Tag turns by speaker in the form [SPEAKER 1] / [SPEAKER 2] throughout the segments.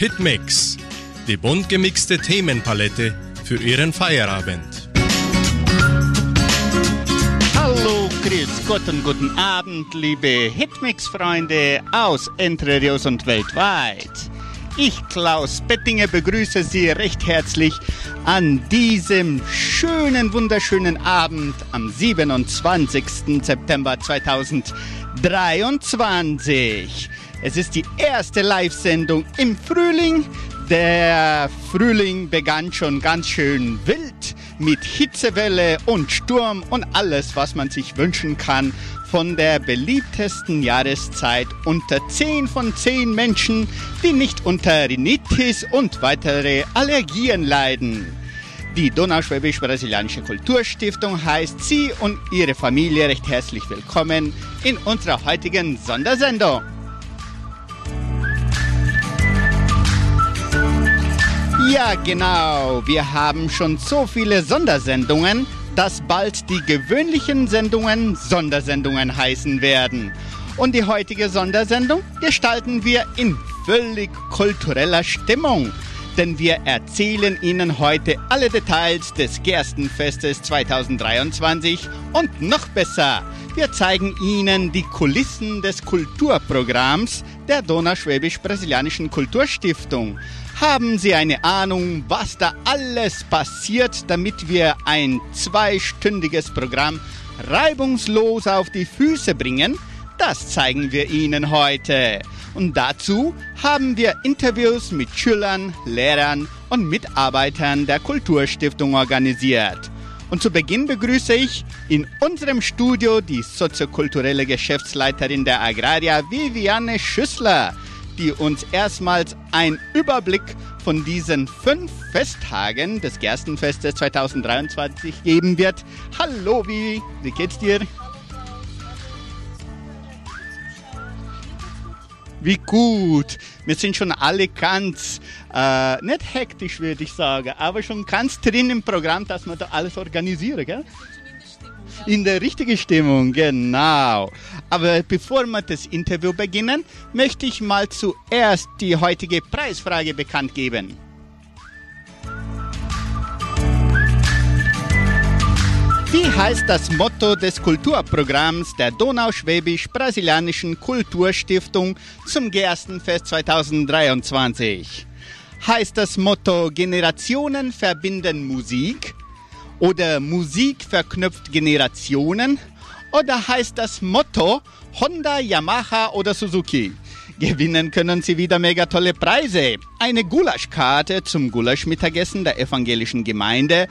[SPEAKER 1] Hitmix, die bunt gemixte Themenpalette für Ihren Feierabend.
[SPEAKER 2] Hallo, grüß Gott guten Abend, liebe Hitmix-Freunde aus Entre Rios und weltweit. Ich, Klaus Bettinger, begrüße Sie recht herzlich an diesem schönen, wunderschönen Abend am 27. September 2023. Es ist die erste Live-Sendung im Frühling. Der Frühling begann schon ganz schön wild mit Hitzewelle und Sturm und alles, was man sich wünschen kann von der beliebtesten Jahreszeit unter 10 von 10 Menschen, die nicht unter Rhinitis und weitere Allergien leiden. Die Donauschwäbisch-Brasilianische Kulturstiftung heißt Sie und Ihre Familie recht herzlich willkommen in unserer heutigen Sondersendung. Ja, genau. Wir haben schon so viele Sondersendungen, dass bald die gewöhnlichen Sendungen Sondersendungen heißen werden. Und die heutige Sondersendung gestalten wir in völlig kultureller Stimmung. Denn wir erzählen Ihnen heute alle Details des Gerstenfestes 2023 und noch besser, wir zeigen Ihnen die Kulissen des Kulturprogramms der Donauschwäbisch-Brasilianischen Kulturstiftung. Haben Sie eine Ahnung, was da alles passiert, damit wir ein zweistündiges Programm reibungslos auf die Füße bringen? Das zeigen wir Ihnen heute. Und dazu haben wir Interviews mit Schülern, Lehrern und Mitarbeitern der Kulturstiftung organisiert. Und zu Beginn begrüße ich in unserem Studio die soziokulturelle Geschäftsleiterin der Agraria, Viviane Schüssler die uns erstmals einen Überblick von diesen fünf Festtagen des Gerstenfestes 2023 geben wird. Hallo, wie, wie geht's dir? Wie gut. Wir sind schon alle ganz, äh, nicht hektisch würde ich sagen, aber schon ganz drin im Programm, dass wir da alles organisieren, gell? In der richtigen Stimmung, genau. Aber bevor wir das Interview beginnen, möchte ich mal zuerst die heutige Preisfrage bekannt geben. Wie heißt das Motto des Kulturprogramms der Donauschwäbisch-Brasilianischen Kulturstiftung zum Gerstenfest 2023? Heißt das Motto Generationen verbinden Musik? Oder Musik verknüpft Generationen? Oder heißt das Motto Honda, Yamaha oder Suzuki? Gewinnen können Sie wieder mega tolle Preise. Eine Gulaschkarte zum Gulaschmittagessen der evangelischen Gemeinde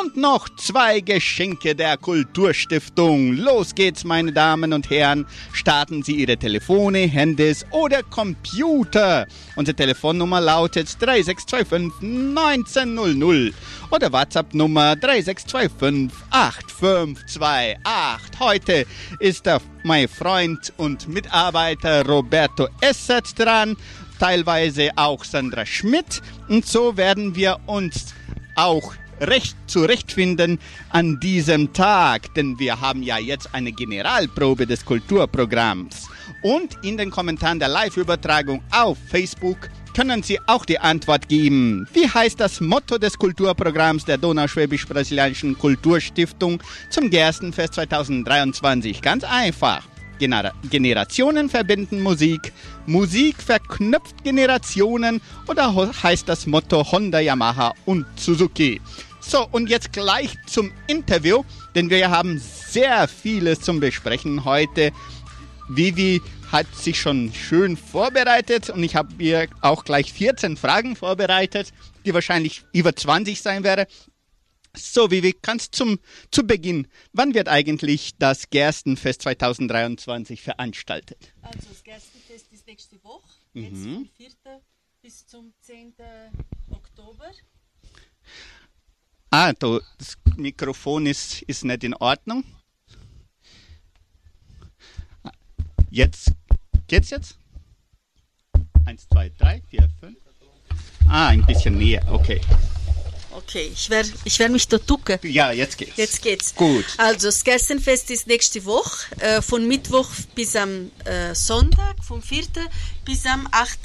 [SPEAKER 2] und noch zwei Geschenke der Kulturstiftung. Los geht's, meine Damen und Herren. Starten Sie Ihre Telefone, Handys oder Computer. Unsere Telefonnummer lautet 3625 1900 oder WhatsApp-Nummer 3625 8528. Heute ist der, mein Freund und Mitarbeiter Roberto Essert dran, teilweise auch Sandra Schmidt. Und so werden wir uns auch recht zurechtfinden an diesem Tag, denn wir haben ja jetzt eine Generalprobe des Kulturprogramms. Und in den Kommentaren der Live-Übertragung auf Facebook können Sie auch die Antwort geben. Wie heißt das Motto des Kulturprogramms der Donauschwäbisch-Brasilianischen Kulturstiftung zum Gerstenfest 2023? Ganz einfach. Generationen verbinden Musik, Musik verknüpft Generationen oder heißt das Motto Honda, Yamaha und Suzuki? So, und jetzt gleich zum Interview, denn wir haben sehr vieles zum Besprechen heute. Vivi hat sich schon schön vorbereitet und ich habe ihr auch gleich 14 Fragen vorbereitet, die wahrscheinlich über 20 sein werden. So, Vivi, kannst zum zu Beginn, wann wird eigentlich das Gerstenfest 2023 veranstaltet?
[SPEAKER 3] Also das Gerstenfest ist nächste Woche, mhm. jetzt vom 4. bis zum 10. Oktober.
[SPEAKER 2] Ah, du, das Mikrofon ist, ist nicht in Ordnung. Jetzt, geht's jetzt? Eins, zwei, drei, vier, fünf. Ah, ein bisschen näher, okay.
[SPEAKER 3] Okay, ich werde ich werd mich da ducken.
[SPEAKER 2] Ja, jetzt geht's.
[SPEAKER 3] Jetzt geht's.
[SPEAKER 2] Gut.
[SPEAKER 3] Also, das Gerstenfest ist nächste Woche, äh, von Mittwoch bis am äh, Sonntag, vom 4. bis am 8.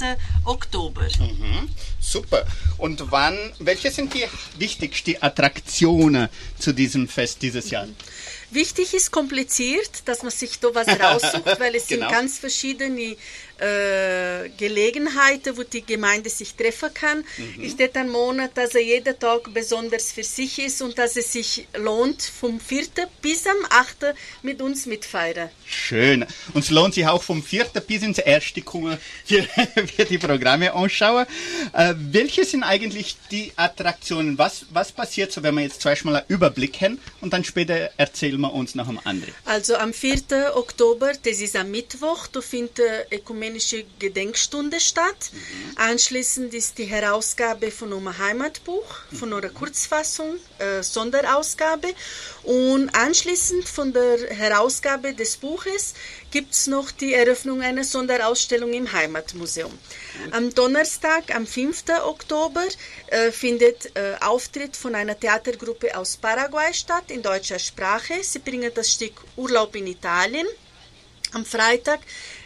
[SPEAKER 3] Oktober.
[SPEAKER 2] Mhm. Super. Und wann, welche sind die wichtigsten Attraktionen zu diesem Fest dieses Jahr?
[SPEAKER 3] Wichtig ist kompliziert, dass man sich da was raussucht, weil es
[SPEAKER 2] Genau.
[SPEAKER 3] sind ganz verschiedene äh, Gelegenheiten, wo die Gemeinde sich treffen kann.
[SPEAKER 2] Mhm.
[SPEAKER 3] Ist das ein Monat, dass er jeder Tag besonders für sich ist und dass es sich lohnt, vom 4. bis am 8. mit uns mitfeiern.
[SPEAKER 2] Schön. Und es lohnt sich auch vom 4. bis ins 1. kommen für, für die Programme anschauen. Äh, welche sind eigentlich die Attraktionen? Was, was passiert so, wenn wir jetzt zuerst mal einen Überblick haben und dann später erzählen wir uns noch am anderen?
[SPEAKER 3] Also am 4. Oktober, das ist am Mittwoch, da findet eine ökumenische Gedenkstunde statt. Anschließend ist die Herausgabe von einem Heimatbuch, von einer Kurzfassung, äh, Sonderausgabe. Und anschließend von der Herausgabe des Buches gibt es noch die Eröffnung einer Sonderausstellung im Heimatmuseum. Am Donnerstag, am 5. Oktober, äh, findet äh, Auftritt von einer Theatergruppe aus Paraguay statt, in deutscher Sprache. Sie bringen das Stück Urlaub in Italien. Am Freitag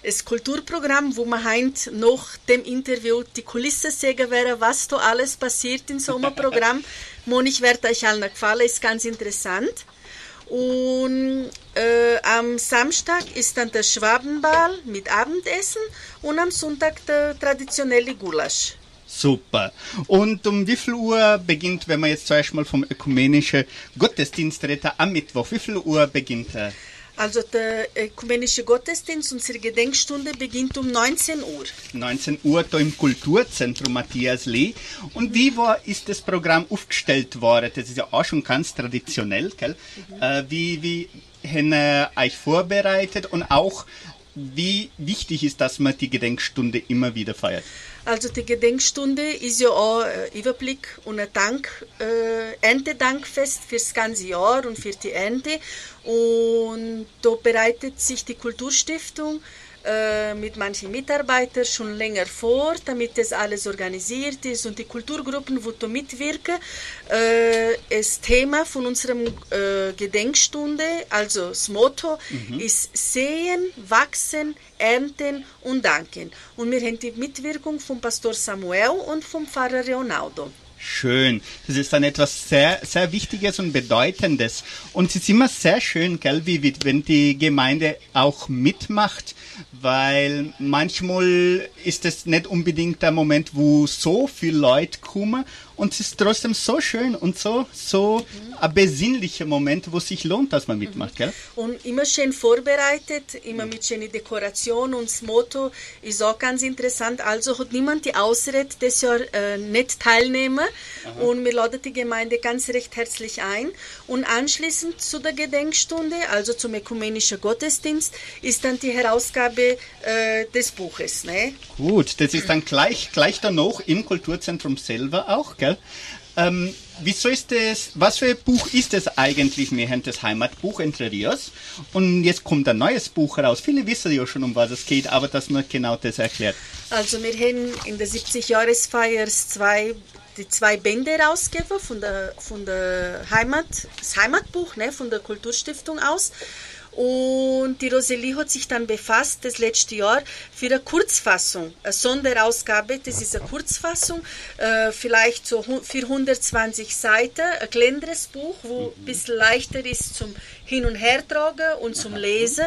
[SPEAKER 3] das Kulturprogramm, wo man heint nach dem Interview die Kulisse sagen wäre, was da alles passiert in so einem Programm. Monig wird euch allen gefallen, ist ganz interessant. Und äh, am Samstag ist dann der Schwabenball mit Abendessen und am Sonntag der traditionelle Gulasch.
[SPEAKER 2] Super. Und um wie viel Uhr beginnt, wenn wir jetzt zuerst mal vom ökumenischen Gottesdienst reden, am Mittwoch, wie viel Uhr beginnt er?
[SPEAKER 3] Also der ökumenische Gottesdienst, unsere Gedenkstunde beginnt um 19 Uhr.
[SPEAKER 2] 19 Uhr da im Kulturzentrum Matthias Lee. Und wie war, ist das Programm aufgestellt worden? Das ist ja auch schon ganz traditionell, gell? Äh, wie, wie haben äh, euch vorbereitet und auch wie wichtig ist, dass man die Gedenkstunde immer wieder feiert?
[SPEAKER 3] Also die Gedenkstunde ist ja auch ein Überblick und ein Dank, äh, Erntedankfest fürs ganze Jahr und für die Ernte. Und da bereitet sich die Kulturstiftung äh, mit manchen Mitarbeitern schon länger vor, damit das alles organisiert ist und die Kulturgruppen, wo da mitwirken. Äh, das Thema von unserem äh, Gedenkstunde, also das Motto, ist Sehen, Wachsen, Ernten und Danken. Und wir haben die Mitwirkung vom Pastor Samuel und vom Pfarrer Leonardo.
[SPEAKER 2] Schön. Das ist dann etwas sehr, sehr Wichtiges und Bedeutendes. Und es ist immer sehr schön, gell, wie, wenn die Gemeinde auch mitmacht, weil manchmal ist es nicht unbedingt der Moment, wo so viele Leute kommen und es ist trotzdem so schön und so, so ein besinnlicher Moment, wo es sich lohnt, dass man mitmacht, gell?
[SPEAKER 3] Und immer schön vorbereitet, immer mit schöner Dekoration und das Motto ist auch ganz interessant. Also hat niemand die Ausrede, das Jahr äh, nicht teilnehmen. Und wir laden die Gemeinde ganz recht herzlich ein. Und anschließend zu der Gedenkstunde, also zum ökumenischen Gottesdienst, ist dann die Herausgabe äh, des Buches. Ne?
[SPEAKER 2] Gut, das ist dann gleich, gleich danach im Kulturzentrum selber auch, gell? Ähm, wieso ist das, was für ein Buch ist das eigentlich? Wir haben das Heimatbuch Entre Rios und jetzt kommt ein neues Buch raus. Viele wissen ja schon, um was es geht, aber dass man genau das erklärt.
[SPEAKER 3] Also wir haben in der 70-Jahresfeier zwei, die zwei Bände rausgegeben von der, von der Heimat, das Heimatbuch ne, von der Kulturstiftung aus. Und die Rosalie hat sich dann befasst, das letzte Jahr, für eine Kurzfassung, eine Sonderausgabe. Das ist eine Kurzfassung, äh, vielleicht so hu- für 120 Seiten, ein kleineres Buch, wo ein bisschen leichter ist zum Hin- und Hertragen und zum Lesen.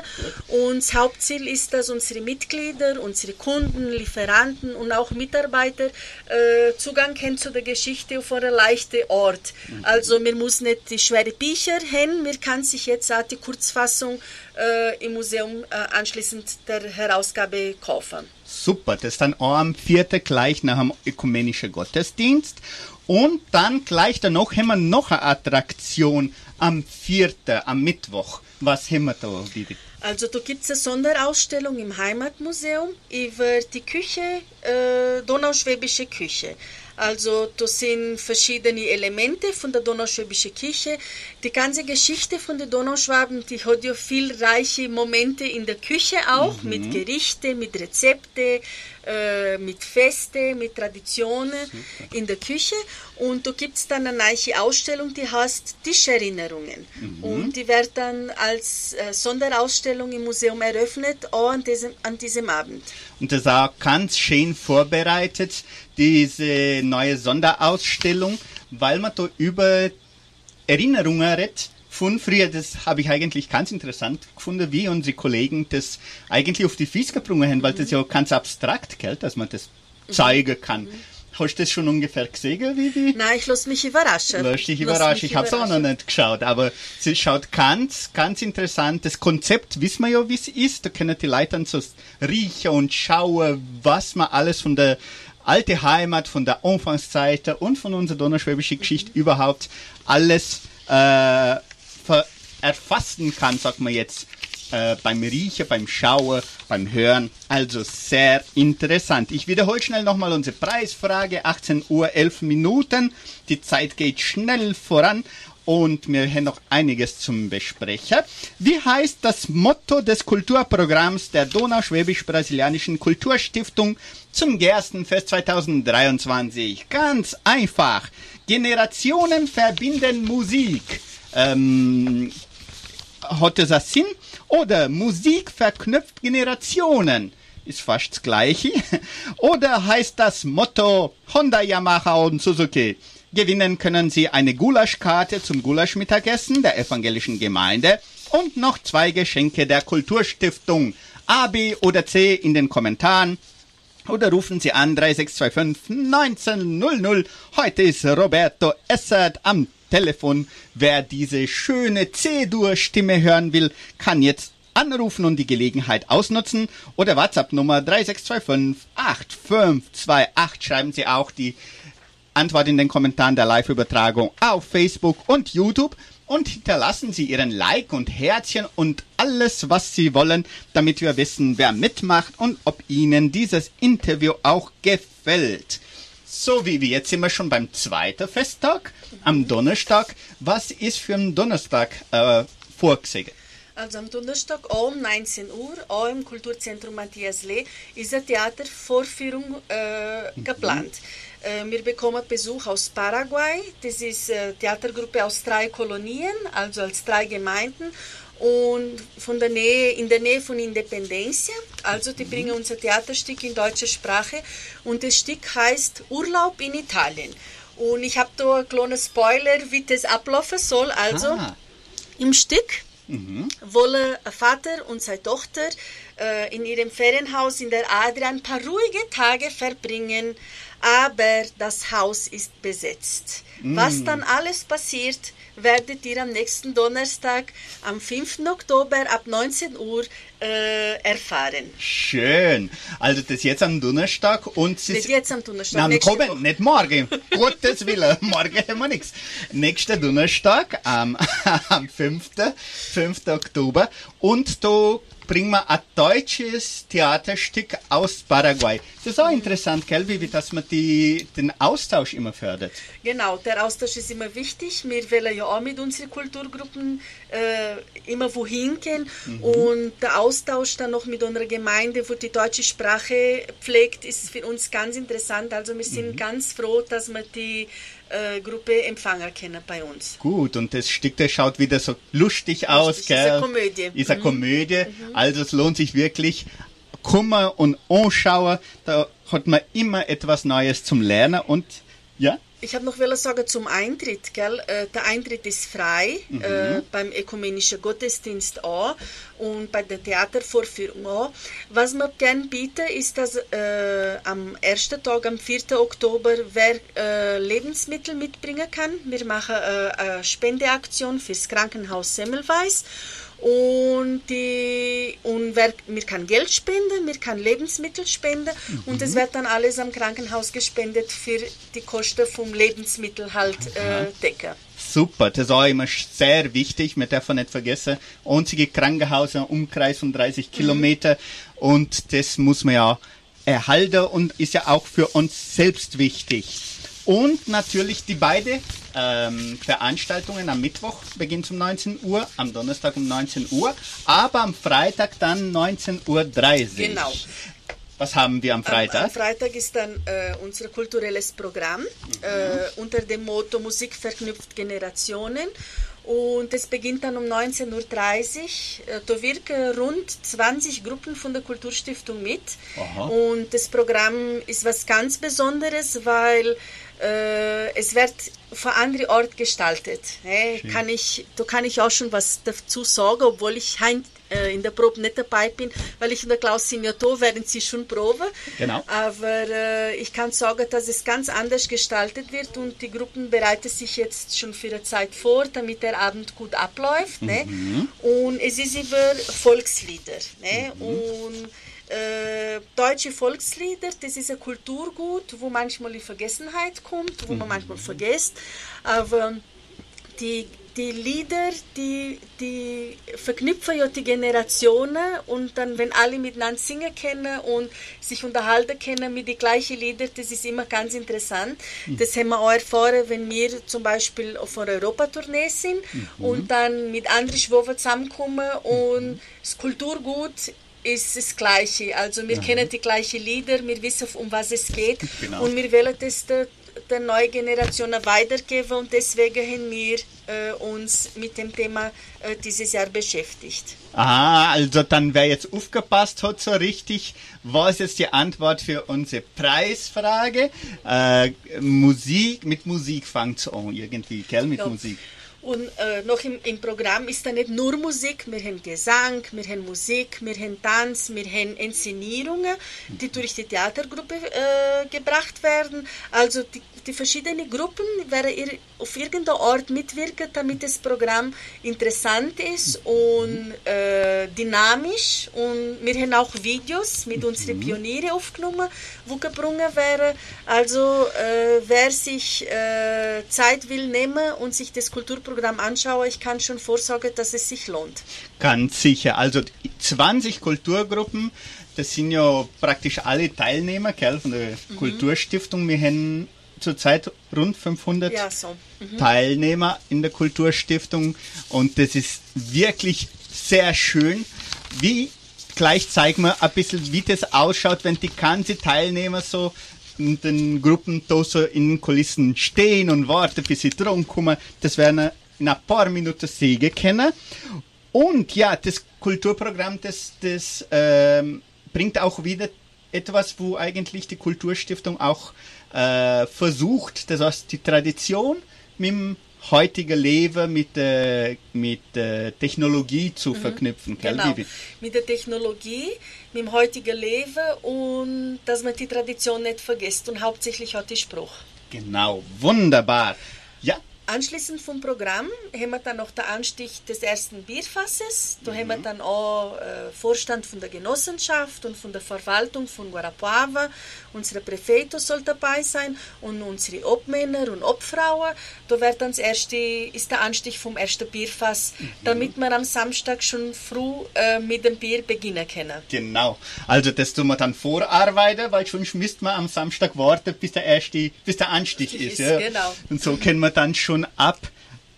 [SPEAKER 3] Und das Hauptziel ist, dass unsere Mitglieder, unsere Kunden, Lieferanten und auch Mitarbeiter äh, Zugang haben zu der Geschichte auf einem leichten Ort. Also man muss nicht die schweren Bücher haben, man kann sich jetzt auch die Kurzfassung äh, im Museum äh, anschließend der Herausgabe kaufen.
[SPEAKER 2] Super, das ist dann auch am 4. gleich nach dem ökumenischen Gottesdienst. Und dann gleich danach haben wir noch eine Attraktion am 4., am Mittwoch. Was haben wir da, Didi?
[SPEAKER 3] Also da gibt es eine Sonderausstellung im Heimatmuseum über die Küche äh, donauschwäbische Küche. Also das sind verschiedene Elemente von der donauschwäbischen Küche. Die ganze Geschichte von den Donauschwaben, die hat ja viel reiche Momente in der Küche auch, mhm. mit Gerichte, mit Rezepte, äh, mit Feste, mit Traditionen Super. in der Küche. Und da gibt es dann eine neue Ausstellung, die heißt Tischerinnerungen. Mhm. Und die wird dann als äh, Sonderausstellung im Museum eröffnet, auch an diesem, an diesem Abend.
[SPEAKER 2] Und das ist auch ganz schön vorbereitet diese neue Sonderausstellung, weil man da über Erinnerungen redet von früher. Das habe ich eigentlich ganz interessant gefunden, wie unsere Kollegen das eigentlich auf die Fies gebrungen haben, weil das ja ganz abstrakt gilt, dass man das zeigen kann. Hast du das schon ungefähr gesehen, Vivi?
[SPEAKER 3] Nein, ich lasse mich überraschen.
[SPEAKER 2] Lass dich überraschen. Ich habe es auch noch nicht geschaut, aber es schaut ganz, ganz interessant. Das Konzept wissen wir ja, wie es ist. Da können die Leute dann so riechen und schauen, was man alles von der alte Heimat, von der Anfangszeit und von unserer donnerschwäbischen Geschichte mhm. überhaupt alles äh, erfassen kann, sagt man jetzt, äh, beim Riechen, beim Schauen, beim Hören. Also sehr interessant. Ich wiederhole schnell nochmal unsere Preisfrage. 18 Uhr 11 Minuten. Die Zeit geht schnell voran und wir haben noch einiges zum Besprechen. Wie heißt das Motto des Kulturprogramms der Donauschwäbisch-Brasilianischen Kulturstiftung zum Gerstenfest 2023? Ganz einfach. Generationen verbinden Musik. Ähm, hat das Sinn? Oder Musik verknüpft Generationen ist fast das gleiche. Oder heißt das Motto Honda, Yamaha und Suzuki? Gewinnen können Sie eine Gulaschkarte zum Gulaschmittagessen der evangelischen Gemeinde und noch zwei Geschenke der Kulturstiftung. A, B oder C in den Kommentaren oder rufen Sie an 3625 1900. Heute ist Roberto Essert am Telefon. Wer diese schöne C-Dur-Stimme hören will, kann jetzt anrufen und die Gelegenheit ausnutzen. Oder WhatsApp-Nummer 3625 8528. Schreiben Sie auch die Antwort in den Kommentaren der Live-Übertragung auf Facebook und YouTube und hinterlassen Sie Ihren Like und Herzchen und alles, was Sie wollen, damit wir wissen, wer mitmacht und ob Ihnen dieses Interview auch gefällt. So wie wir jetzt sind wir schon beim zweiten Festtag, am Donnerstag. Was ist für einen Donnerstag äh, vorgesehen?
[SPEAKER 3] Also am Donnerstag um 19 Uhr, auch im Kulturzentrum Matthias Lee, ist eine Theatervorführung äh, mhm. geplant. Äh, wir bekommen Besuch aus Paraguay. Das ist eine Theatergruppe aus drei Kolonien, also als drei Gemeinden und von der Nähe, in der Nähe von Independencia. Also die bringen mhm. unser Theaterstück in deutscher Sprache und das Stück heißt Urlaub in Italien. Und ich habe da einen kleinen Spoiler, wie das ablaufen soll. Also ah. im Stück Mhm. Wolle Vater und seine Tochter äh, in ihrem Ferienhaus in der Adria ein paar ruhige Tage verbringen, aber das Haus ist besetzt. Mhm. Was dann alles passiert, werdet ihr am nächsten Donnerstag, am 5. Oktober ab 19 Uhr äh, erfahren.
[SPEAKER 2] Schön. Also das jetzt am Donnerstag und
[SPEAKER 3] es ist... jetzt am Donnerstag.
[SPEAKER 2] Nein, kommen, nicht morgen. Gottes Willen, morgen haben wir nichts. Nächster Donnerstag am, am 5. 5. Oktober und da bringen wir ein deutsches Theaterstück aus Paraguay. Das ist auch interessant, gell, wie dass man die, den Austausch immer fördert.
[SPEAKER 3] Genau, der Austausch ist immer wichtig. Wir wollen ja auch mit unseren Kulturgruppen äh, immer wohin gehen mhm. und der Austausch dann noch mit unserer Gemeinde, wo die deutsche Sprache pflegt, ist für uns ganz interessant. Also wir sind mhm. ganz froh, dass wir die äh, Gruppe Empfänger kennen bei uns.
[SPEAKER 2] Gut, und das Stück, das schaut wieder so lustig, lustig aus, gell? Ist eine Komödie. Ist eine mhm. Komödie, mhm. also es lohnt sich wirklich. Kummer und anschauen, da hat man immer etwas Neues zum Lernen und ja?
[SPEAKER 3] Ich habe noch will sagen zum Eintritt, gell? Äh, der Eintritt ist frei mhm. äh, beim ökumenischen Gottesdienst auch und bei der Theatervorführung auch. Was wir gerne bieten, ist, dass äh, am ersten Tag, am 4. Oktober, wer äh, Lebensmittel mitbringen kann. Wir machen äh, eine Spendeaktion fürs Krankenhaus Semmelweis und, die, und wer, wir kann Geld spenden, wir kann Lebensmittel spenden mhm. und es wird dann alles am Krankenhaus gespendet für die Kosten vom Lebensmittel halt äh, decken.
[SPEAKER 2] Super, das ist auch immer sehr wichtig. Man darf nicht vergessen, einzige Krankenhaus im Umkreis von 30 mhm. Kilometer und das muss man ja erhalten und ist ja auch für uns selbst wichtig. Und natürlich die beiden ähm, Veranstaltungen am Mittwoch beginnt um 19 Uhr, am Donnerstag um 19 Uhr, aber am Freitag dann 19.30 Uhr.
[SPEAKER 3] Genau.
[SPEAKER 2] Was haben wir am Freitag?
[SPEAKER 3] Am, am Freitag ist dann äh, unser kulturelles Programm mhm. äh, unter dem Motto Musik verknüpft Generationen. Und es beginnt dann um 19.30 Uhr. Äh, da wirken rund 20 Gruppen von der Kulturstiftung mit. Aha. Und das Programm ist was ganz Besonderes, weil es wird von anderen Ort gestaltet. Äh, kann ich, da kann ich auch schon was dazu sagen, obwohl ich heim, äh, in der Probe nicht dabei bin, weil ich und der Klaus da, werden sie schon proben. Genau. Aber äh, ich kann sagen, dass es ganz anders gestaltet wird und die Gruppen bereiten sich jetzt schon für eine Zeit vor, damit der Abend gut abläuft. Ne? Mhm. Ne? Und es ist über Volkslieder. Ne? Mhm. Und äh, deutsche Volkslieder, das ist ein Kulturgut, wo manchmal in Vergessenheit kommt, wo man manchmal mhm. vergisst. Aber die, die Lieder, die, die verknüpfen ja die Generationen und dann, wenn alle miteinander singen können und sich unterhalten können mit den gleichen Liedern, das ist immer ganz interessant. Mhm. Das haben wir auch erfahren, wenn wir zum Beispiel auf einer Europatournee sind mhm. und dann mit anderen Schwaben zusammenkommen und mhm. das Kulturgut ist das Gleiche. Also wir mhm. kennen die gleichen Lieder, wir wissen, um was es geht genau. und wir wollen das der, der neuen Generation weitergeben und deswegen haben wir äh, uns mit dem Thema äh, dieses Jahr beschäftigt.
[SPEAKER 2] Ah, also dann wer jetzt aufgepasst hat so richtig, was ist die Antwort für unsere Preisfrage? Äh, Musik, mit Musik fängt es an irgendwie, gell, mit ja. Musik.
[SPEAKER 3] Und äh, noch im, im Programm ist da nicht nur Musik, wir haben Gesang, wir haben Musik, wir haben Tanz, wir haben Inszenierungen, die durch die Theatergruppe äh, gebracht werden. Also die, die verschiedenen Gruppen werden auf irgendeinem Ort mitwirken, damit das Programm interessant ist und äh, dynamisch. Und wir haben auch Videos mit unseren mhm. Pionieren aufgenommen, die gebrungen werden. Also äh, wer sich äh, Zeit will nehmen und sich das Kulturprogramm Programm anschaue, ich kann schon vorsorgen, dass es sich lohnt.
[SPEAKER 2] Ganz sicher. Also 20 Kulturgruppen, das sind ja praktisch alle Teilnehmer gell, von der mhm. Kulturstiftung. Wir haben zurzeit rund 500 ja, so. mhm. Teilnehmer in der Kulturstiftung und das ist wirklich sehr schön. Wie gleich zeigen wir ein bisschen, wie das ausschaut, wenn die ganzen Teilnehmer so in den Gruppen da so in den Kulissen stehen und warten, bis sie drum kommen. Das wäre ein paar Minuten sehen können. Und ja, das Kulturprogramm, das, das ähm, bringt auch wieder etwas, wo eigentlich die Kulturstiftung auch äh, versucht, das heißt die Tradition mit dem heutigen Leben mit, äh, mit äh, Technologie zu mhm, verknüpfen.
[SPEAKER 3] Genau, mit der Technologie, mit dem heutigen Leben und dass man die Tradition nicht vergisst und hauptsächlich hat die Spruch.
[SPEAKER 2] Genau, wunderbar.
[SPEAKER 3] Anschließend vom Programm haben wir dann noch den Anstich des ersten Bierfasses. Da mhm. haben wir dann auch äh, Vorstand von der Genossenschaft und von der Verwaltung von Guarapuava. Unsere Präfeito soll dabei sein und unsere Obmänner und Obfrauen. Da wird dann das erste, ist der Anstich vom ersten Bierfass, mhm. damit wir am Samstag schon früh äh, mit dem Bier beginnen können.
[SPEAKER 2] Genau. Also das tun wir dann vorarbeiten, weil sonst müsste man am Samstag warten, bis der erste, bis der Anstich ist. ist ja. Genau. Und so können wir dann schon schon ab.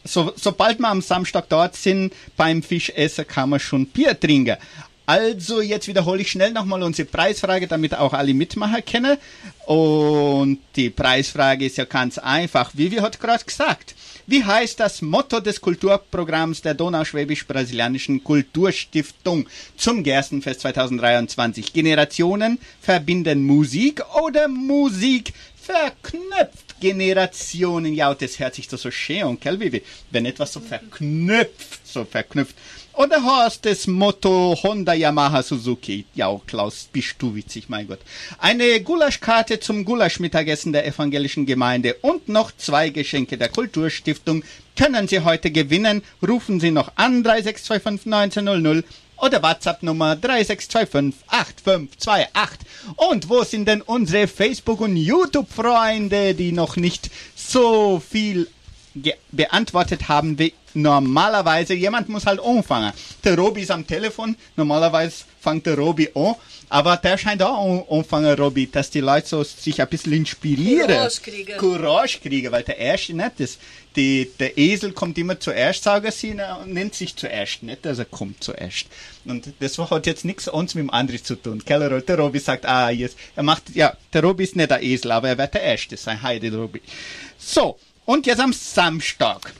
[SPEAKER 2] So, sobald wir am Samstag dort sind, beim Fischessen kann man schon Bier trinken. Also jetzt wiederhole ich schnell nochmal unsere Preisfrage, damit auch alle Mitmacher kennen. Und die Preisfrage ist ja ganz einfach. Wie wir heute gerade gesagt. Wie heißt das Motto des Kulturprogramms der Donauschwäbisch-Brasilianischen Kulturstiftung zum Gerstenfest 2023? Generationen verbinden Musik oder Musik verknüpft Generationen. Ja, das hört sich so schön an, gell, wenn etwas so verknüpft, so verknüpft. Oder hast das Motto Honda, Yamaha, Suzuki? Ja, Klaus, bist du witzig, mein Gott. Eine Gulaschkarte zum Gulaschmittagessen der evangelischen Gemeinde und noch zwei Geschenke der Kulturstiftung können Sie heute gewinnen. Rufen Sie noch an 3625 1900 oder WhatsApp Nummer 36258528. Und wo sind denn unsere Facebook- und YouTube-Freunde, die noch nicht so viel beantwortet haben, wie normalerweise. Jemand muss halt anfangen. Der Robi ist am Telefon. Normalerweise fängt der Robi an. Aber der scheint auch anfangen, Robi, dass die Leute so sich ein bisschen inspirieren.
[SPEAKER 3] Courage kriegen.
[SPEAKER 2] Courage kriegen, weil der Erste nicht das. Die, der Esel kommt immer zuerst, sagen sie, und nennt sich zuerst, nicht, dass er kommt zuerst. Und das hat jetzt nichts uns mit dem anderen zu tun. Keller, der Robi sagt, ah, jetzt, er macht, ja, der Robi ist nicht der Esel, aber er wird der Erste sein, Heide Robi. So, und jetzt am Samstag.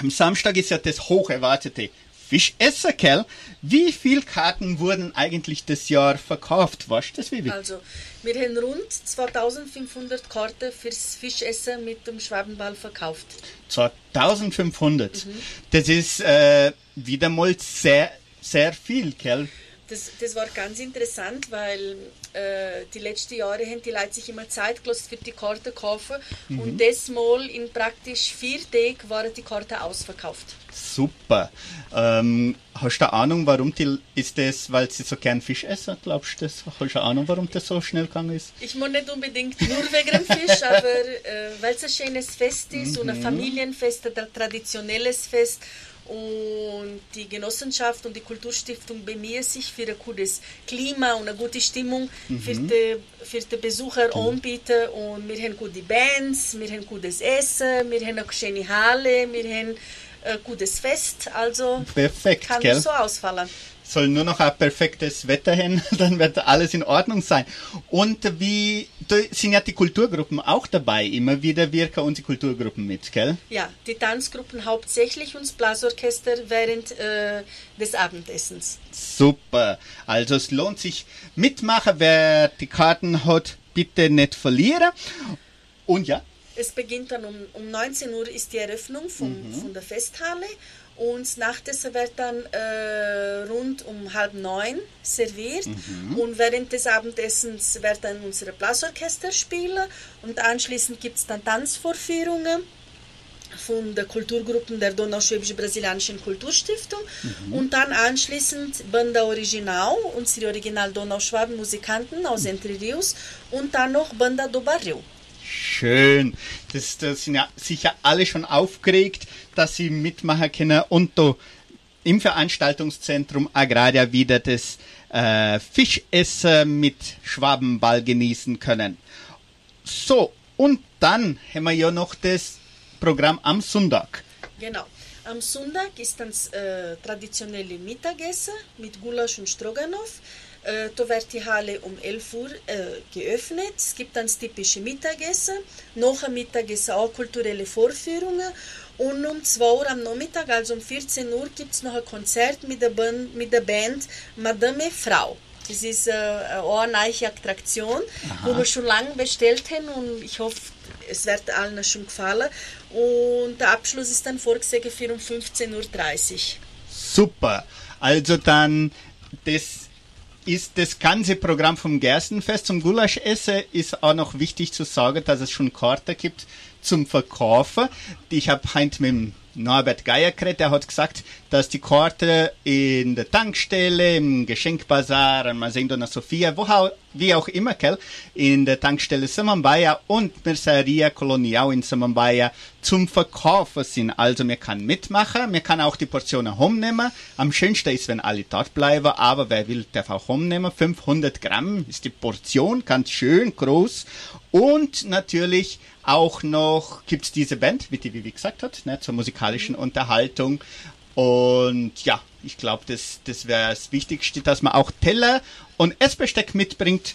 [SPEAKER 2] Am Samstag ist ja das hoch erwartete Fischessen, Kell. Wie viele Karten wurden eigentlich das Jahr verkauft? Weißt das, Vivi?
[SPEAKER 3] Also, wir haben rund 2500 Karten fürs Fischessen mit dem Schwabenball verkauft.
[SPEAKER 2] 2500. Mhm. Das ist äh, wieder mal sehr, sehr viel, Kell.
[SPEAKER 3] Das, das war ganz interessant, weil äh, die letzten Jahre haben die Leute sich immer Zeit gelassen für die Karte kaufen mhm. und das Mal in praktisch vier Tagen waren die Karten ausverkauft.
[SPEAKER 2] Super. Ähm, hast du eine Ahnung, warum die, ist das, weil sie so gern Fisch essen, glaubst du das? Hast du eine Ahnung, warum das so schnell gegangen ist?
[SPEAKER 3] Ich muss nicht unbedingt nur wegen dem Fisch, aber äh, weil es ein schönes Fest ist mhm. und ein Familienfest, ein traditionelles Fest und die Genossenschaft und die Kulturstiftung bemühen sich für ein gutes Klima und eine gute Stimmung mhm. für, die, für die Besucher mhm. anbieten. Und wir haben gute Bands, wir haben gutes Essen, wir haben eine schöne Halle, wir haben ein gutes Fest. Also
[SPEAKER 2] Perfekt,
[SPEAKER 3] kann
[SPEAKER 2] gell?
[SPEAKER 3] so ausfallen
[SPEAKER 2] soll nur noch ein perfektes Wetter hin, dann wird alles in Ordnung sein. Und wie, sind ja die Kulturgruppen auch dabei, immer wieder wirken unsere Kulturgruppen mit, gell?
[SPEAKER 3] Ja, die Tanzgruppen hauptsächlich und das Blasorchester während äh, des Abendessens.
[SPEAKER 2] Super, also es lohnt sich mitmachen, wer die Karten hat, bitte nicht verlieren. Und ja?
[SPEAKER 3] Es beginnt dann um, um 19 Uhr ist die Eröffnung vom, mhm. von der Festhalle und Nachtessen wird dann äh, rund um halb neun serviert. Mhm. Und während des Abendessens wird dann unsere Blasorchester spielen. Und anschließend gibt es dann Tanzvorführungen von der Kulturgruppen der Donauschwäbisch-Brasilianischen Kulturstiftung mhm. und dann anschließend Banda Original, unsere Original Donauschwaben Musikanten aus Entre Rios und dann noch Banda do Barrio.
[SPEAKER 2] Schön. Das, das sind ja sicher alle schon aufgeregt, dass sie mitmachen können und da im Veranstaltungszentrum Agraria wieder das äh, Fischessen mit Schwabenball genießen können. So, und dann haben wir ja noch das Programm am Sonntag.
[SPEAKER 3] Genau. Am Sonntag ist das äh, traditionelle Mittagessen mit Gulasch und Stroganoff. Äh, da wird die Halle um 11 Uhr äh, geöffnet. Es gibt dann das typische Mittagessen. Nach dem Mittagessen auch kulturelle Vorführungen. Und um 2 Uhr am Nachmittag, also um 14 Uhr, gibt es noch ein Konzert mit der, Band, mit der Band Madame Frau. Das ist äh, eine neue Attraktion, Aha. wo wir schon lange bestellt haben und ich hoffe, es wird allen schon gefallen. Und der Abschluss ist dann vorgesehen für um 15.30 Uhr.
[SPEAKER 2] Super. Also dann das ist das ganze Programm vom Gerstenfest zum Gulaschessen ist auch noch wichtig zu sagen, dass es schon Karten gibt zum Verkaufen. Ich habe heute mit dem Norbert Geier geredet, der hat gesagt, dass die Karte in der Tankstelle, im Geschenkbazar, an Masendona Sofia, wo wie auch immer, gell, in der Tankstelle Samambaya und Merceria Colonial in Samambaya zum Verkaufen sind. Also man kann mitmachen, man kann auch die Portionen nehmen. Am schönsten ist, wenn alle dort bleiben, aber wer will, darf auch nehmen. 500 Gramm ist die Portion, ganz schön groß. Und natürlich auch noch gibt's diese Band, wie die Vivi gesagt hat, ne, zur musikalischen Unterhaltung. Und ja, ich glaube, das, das wäre das Wichtigste, dass man auch Teller und Essbesteck mitbringt.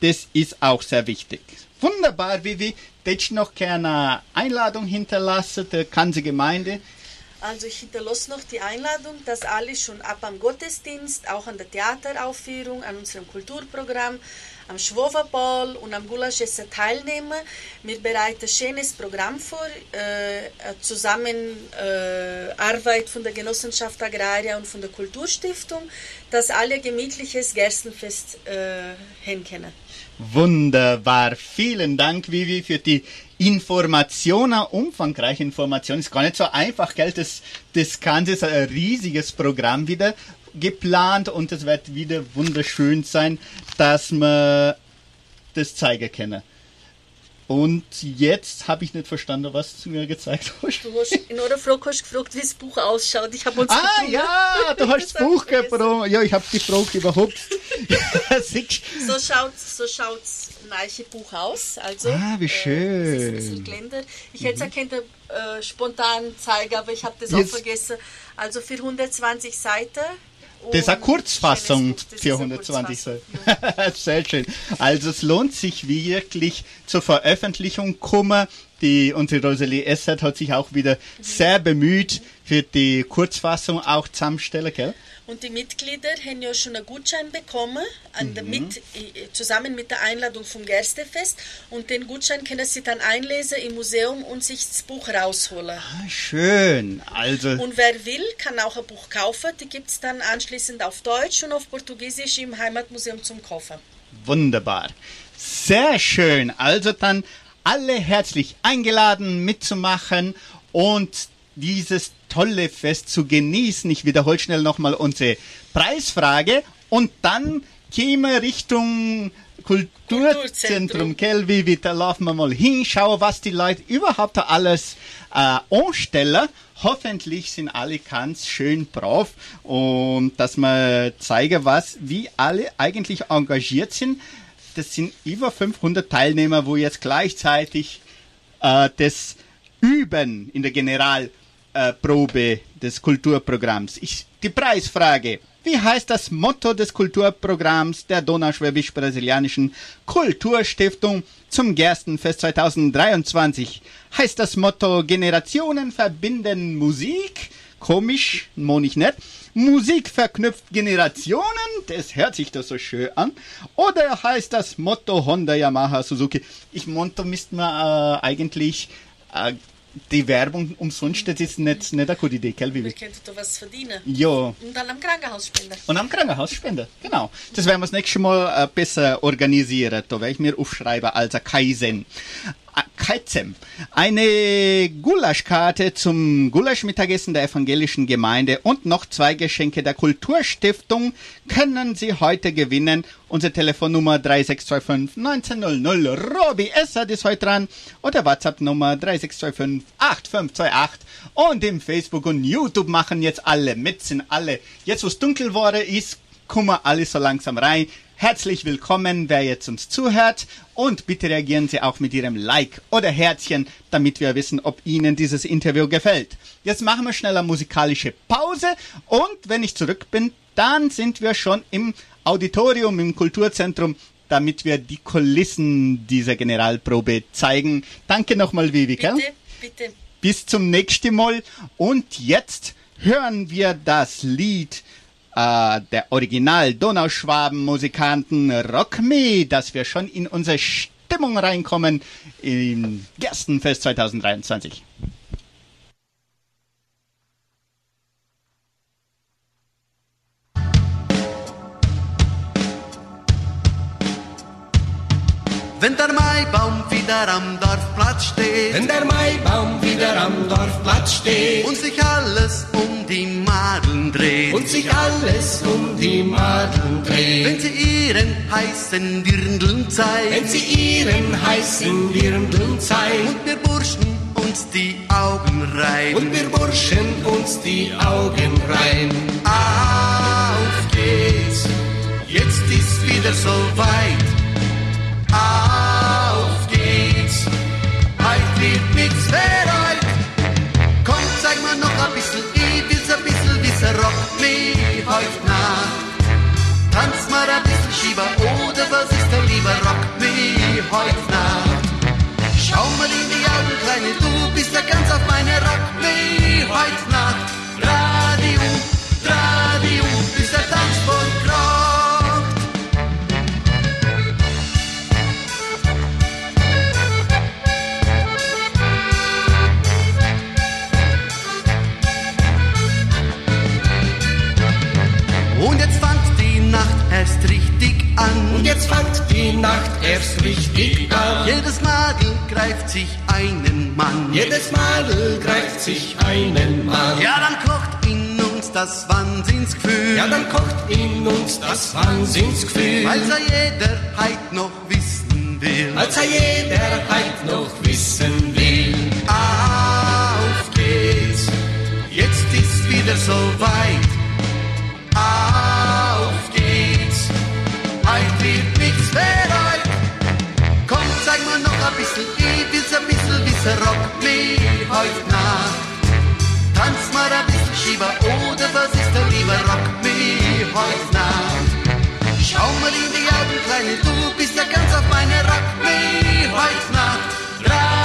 [SPEAKER 2] Das ist auch sehr wichtig. Wunderbar, Vivi. Hättest noch gerne Einladung hinterlassen, der ganze Gemeinde.
[SPEAKER 3] Also ich hinterlasse noch die Einladung, dass alle schon ab am Gottesdienst, auch an der Theateraufführung, an unserem Kulturprogramm, am Schwoverball und am Gulaschessen teilnehmen. Wir bereiten ein schönes Programm vor, äh, Zusammenarbeit äh, von der Genossenschaft Agraria und von der Kulturstiftung, dass alle gemütliches Gerstenfest äh, können.
[SPEAKER 2] Wunderbar. Vielen Dank, Vivi, für die Informationen, umfangreiche Informationen. Ist gar nicht so einfach, gell? Das, das Ganze ist ein riesiges Programm wieder geplant und es wird wieder wunderschön sein, dass wir das zeigen können. Und jetzt habe ich nicht verstanden, was du mir gezeigt hast.
[SPEAKER 3] Du hast in eurer Frage hast gefragt, wie das Buch ausschaut. Ich habe uns
[SPEAKER 2] Ah
[SPEAKER 3] gefunden.
[SPEAKER 2] ja, du hast das Buch gebracht. Ja, ich habe die Frage überhaupt.
[SPEAKER 3] So schaut so schaut's neue Buch aus. Also,
[SPEAKER 2] Ah, wie
[SPEAKER 3] Äh,
[SPEAKER 2] schön.
[SPEAKER 3] es ist ein bisschen Geländer. Ich hätte es erkannt, äh, spontan zeigen, aber ich habe das
[SPEAKER 2] Jetzt-
[SPEAKER 3] auch vergessen. Also für 120 Seiten.
[SPEAKER 2] Das ist eine Kurzfassung
[SPEAKER 3] schönes Buch. Das
[SPEAKER 2] für
[SPEAKER 3] ist eine
[SPEAKER 2] 120
[SPEAKER 3] Kurzfassung,
[SPEAKER 2] Seiten. Sehr schön. Also es lohnt sich wirklich zur Veröffentlichung kommen. Die, unsere Rosalie Essert hat sich auch wieder sehr bemüht für die Kurzfassung auch zusammenstellen, gell?
[SPEAKER 3] Und die Mitglieder haben ja schon einen Gutschein bekommen, an
[SPEAKER 2] Mhm.
[SPEAKER 3] mit, zusammen mit der Einladung vom Gerstefest. Und den Gutschein können Sie dann einlesen im Museum und sich das Buch rausholen.
[SPEAKER 2] Ah, Schön. Also
[SPEAKER 3] Und wer will, kann auch ein Buch kaufen. Die gibt es dann anschließend auf Deutsch und auf Portugiesisch im Heimatmuseum zum Kaufen.
[SPEAKER 2] Wunderbar. Sehr schön. Also dann alle herzlich eingeladen mitzumachen und dieses tolle Fest zu genießen. Ich wiederhole schnell nochmal unsere Preisfrage und dann gehen wir Richtung Kulturzentrum, wie wir, da laufen wir mal hin, schauen, was die Leute überhaupt da alles äh, anstellen. Hoffentlich sind alle ganz schön brav und dass wir zeigen, was, wie alle eigentlich engagiert sind. Das sind über 500 Teilnehmer, wo jetzt gleichzeitig äh, das Üben in der Generalprobe äh, Probe des Kulturprogramms. Ich, die Preisfrage. Wie heißt das Motto des Kulturprogramms der Donauschwäbisch-Brasilianischen Kulturstiftung zum Gerstenfest 2023? Heißt das Motto Generationen verbinden Musik? Komisch, mon ich nicht. Musik verknüpft Generationen, das hört sich doch so schön an. Oder heißt das Motto Honda, Yamaha, Suzuki? Ich Motto müsste man äh, eigentlich äh, die Werbung umsonst, das ist nicht, nicht eine gute Idee, gell,
[SPEAKER 3] Wir
[SPEAKER 2] Vivi?
[SPEAKER 3] könnten da was verdienen.
[SPEAKER 2] Ja,
[SPEAKER 3] Und dann am Krankenhaus spenden.
[SPEAKER 2] und am Krankenhaus spenden, genau. Das werden wir das nächste Mal äh, besser organisieren. Da werde ich mir aufschreiben als ein Kaizen. Kaizem. Eine Gulaschkarte zum Gulaschmittagessen der evangelischen Gemeinde und noch zwei Geschenke der Kulturstiftung können Sie heute gewinnen. Unsere Telefonnummer 3625 1900. Robi Essert ist heute dran. Oder WhatsApp-Nummer 3625 8528. Und im Facebook und YouTube machen jetzt alle mit, sind alle. Jetzt, wo es dunkel geworden ist, kommen alle so langsam rein. Herzlich willkommen, wer jetzt uns zuhört. Und bitte reagieren Sie auch mit Ihrem Like oder Herzchen, damit wir wissen, ob Ihnen dieses Interview gefällt. Jetzt machen wir schnell eine musikalische Pause. Und wenn ich zurück bin, dann sind wir schon im Auditorium, im Kulturzentrum, damit wir die Kulissen dieser Generalprobe zeigen. Danke nochmal, Vivi. gell?
[SPEAKER 3] Bitte, bitte.
[SPEAKER 2] Bis zum nächsten Mal. Und jetzt hören wir das Lied äh, der Original Donauschwaben Musikanten Rock Me, dass wir schon in unsere Stimmung reinkommen im Gerstenfest 2023.
[SPEAKER 4] Wenn der Maibaum wieder am Dorfplatz steht.
[SPEAKER 5] Wenn der Maibaum wieder am Dorfplatz steht.
[SPEAKER 4] Und sich alles um die Madeln dreht,
[SPEAKER 5] und sich alles um die Madeln dreht,
[SPEAKER 4] wenn sie ihren heißen Dirndln
[SPEAKER 5] wenn
[SPEAKER 4] zeigt
[SPEAKER 5] sie ihren heißen Dirndln zeigt.
[SPEAKER 4] Und wir Burschen uns die Augen
[SPEAKER 5] und
[SPEAKER 4] reiben,
[SPEAKER 5] wir Burschen uns die Augen rein.
[SPEAKER 4] auf geht's, jetzt ist wieder so weit, rock mich heute Nacht. Schau mal in die Augen, Kleine, du bist ja ganz auf meine Rock mich heute Nacht. Radio, Radio, bis der Tanzvoll kracht. Und jetzt fängt die Nacht erst richtig an.
[SPEAKER 5] Und jetzt fängt die Nacht erst richtig an.
[SPEAKER 4] Jedes Madel greift sich einen Mann.
[SPEAKER 5] Jedes Madel greift sich einen Mann.
[SPEAKER 4] Ja, dann kocht in uns das Wahnsinnsgefühl.
[SPEAKER 5] Ja, dann kocht in uns das Wahnsinnsgefühl.
[SPEAKER 4] Weil's ja jeder heit noch wissen will.
[SPEAKER 5] Als er jeder Heid
[SPEAKER 4] noch wissen will. Auf geht's, jetzt ist wieder so weit. Auf ich will's ein bisschen wissen, rock mich heute Nacht. Tanz mal ein bisschen Schieber, oder was ist der lieber, rock mich heute Nacht. Schau mal in die Augen, Kleine, du bist ja ganz auf meine Rock mich heute Nacht. Dreh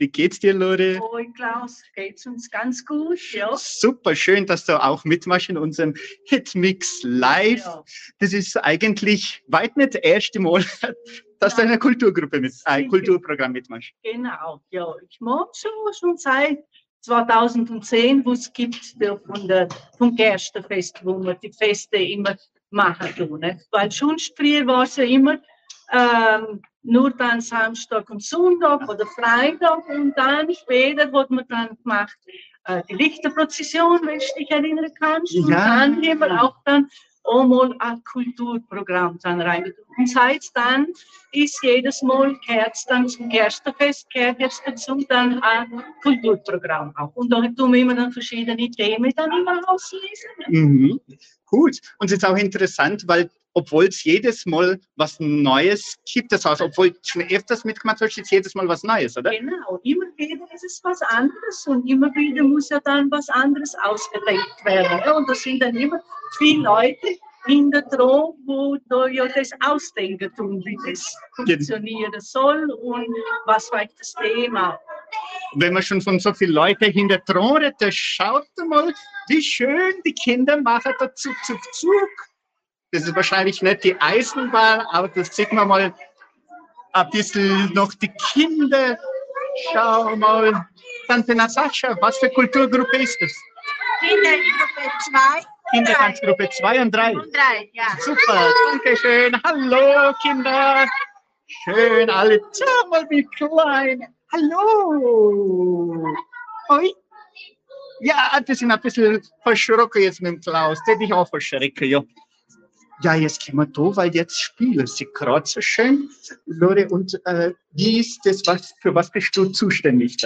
[SPEAKER 2] wie geht's dir, Lore?
[SPEAKER 6] Hoi Klaus, geht's uns ganz gut, ja.
[SPEAKER 2] Super schön, dass du auch mitmachst in unserem Hitmix Live.
[SPEAKER 6] ja.
[SPEAKER 2] Das ist eigentlich weit nicht das erste Mal, dass du in einer Kulturgruppe mit, ein
[SPEAKER 6] Sicher.
[SPEAKER 2] Kulturprogramm mitmachst.
[SPEAKER 6] Genau, ja. Ich mag schon, schon seit 2010, wo es gibt, von der, vom Gerstenfest, wo wir die Feste immer machen tun. Ne? Weil schon früher war es ja immer ähm, nur dann Samstag und Sonntag oder Freitag und dann später hat man dann gemacht äh, die Lichterprozession, wenn du dich erinnern kannst. Und
[SPEAKER 2] Ja.
[SPEAKER 6] dann haben wir auch dann einmal ein Kulturprogramm dann reingetan. Und seit dann ist jedes Mal gehört dann zum gehört jetzt dazu dann ein Kulturprogramm auch. Und da tun wir immer dann verschiedene Themen dann immer auslesen.
[SPEAKER 2] Mhm. Gut. Und es ist auch interessant, weil obwohl es jedes Mal was Neues gibt. Das heißt, obwohl schon öfters mitgemacht hast, ist jedes Mal was Neues, oder?
[SPEAKER 6] Genau, immer wieder ist es was anderes und immer wieder muss ja dann was anderes ausgedenkt werden. Und da sind dann immer viele Leute hinter dran, wo da ja das ausdenken tun, wie das funktionieren soll und was vielleicht das Thema.
[SPEAKER 2] Wenn man schon von so vielen Leuten hinter dran redet, schaut mal, wie schön die Kinder machen da Zug, Zug, Zug. Das ist wahrscheinlich nicht die Eisenbahn, aber das sieht man mal ein bisschen noch die Kinder. Schau mal. Tante Natascha, was für Kulturgruppe ist das?
[SPEAKER 7] Kindergruppe 2
[SPEAKER 2] Kindertanzgruppe 2 und 3.
[SPEAKER 7] und 3, ja.
[SPEAKER 2] Super, danke schön. Hallo Kinder. Schön, alle. Schau mal, wie klein. Hallo. Oi. Ja, die sind ein bisschen verschrocken jetzt mit dem Klaus. Der dich auch verschrecken, ja. Ja, jetzt gehen wir da, weil jetzt spielen sie gerade so schön. Lore, und äh, wie ist das, was, für was bist du zuständig?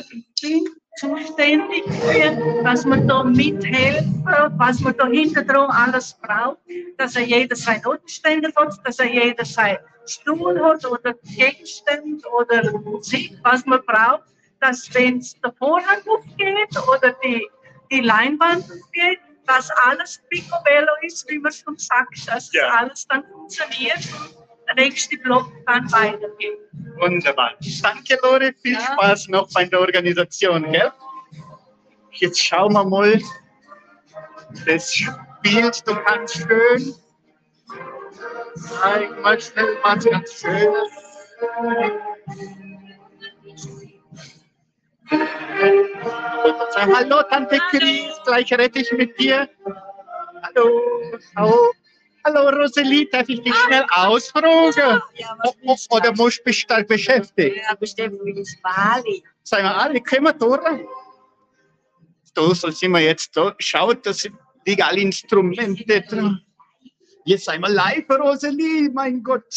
[SPEAKER 6] Zuständig für, dass man da mithelfen, was man da hinter dran alles braucht, dass er jeder sein Notenständer hat, dass er jeder sein Stuhl hat oder Gegenstand oder Musik, was man braucht, dass wenn der Vorhang aufgeht oder die, die Leinwand aufgeht, dass alles picobello ist, wie man schon sagt, dass
[SPEAKER 2] Ja.
[SPEAKER 6] alles dann funktioniert nächste Block dann weitergeht.
[SPEAKER 2] Wunderbar. Danke, Lore. Viel
[SPEAKER 6] Ja.
[SPEAKER 2] Spaß noch bei der Organisation, gell? Jetzt schauen wir mal. Das spielt du ganz schön. Zeig mal schnell was ganz Schönes. Hallo, Tante Chris, gleich rede ich mit dir. Hallo, hallo. Hallo, Rosalie, darf ich dich schnell ausfragen?
[SPEAKER 7] Ja,
[SPEAKER 2] Oder musst du dich da beschäftigt?
[SPEAKER 7] Ja, bestimmt ist Bali.
[SPEAKER 2] Sagen wir alle, kommen wir durch. Da so sind wir jetzt da. Schaut, da sind- liegen alle Instrumente drin. Jetzt sind wir live, Rosalie, mein Gott.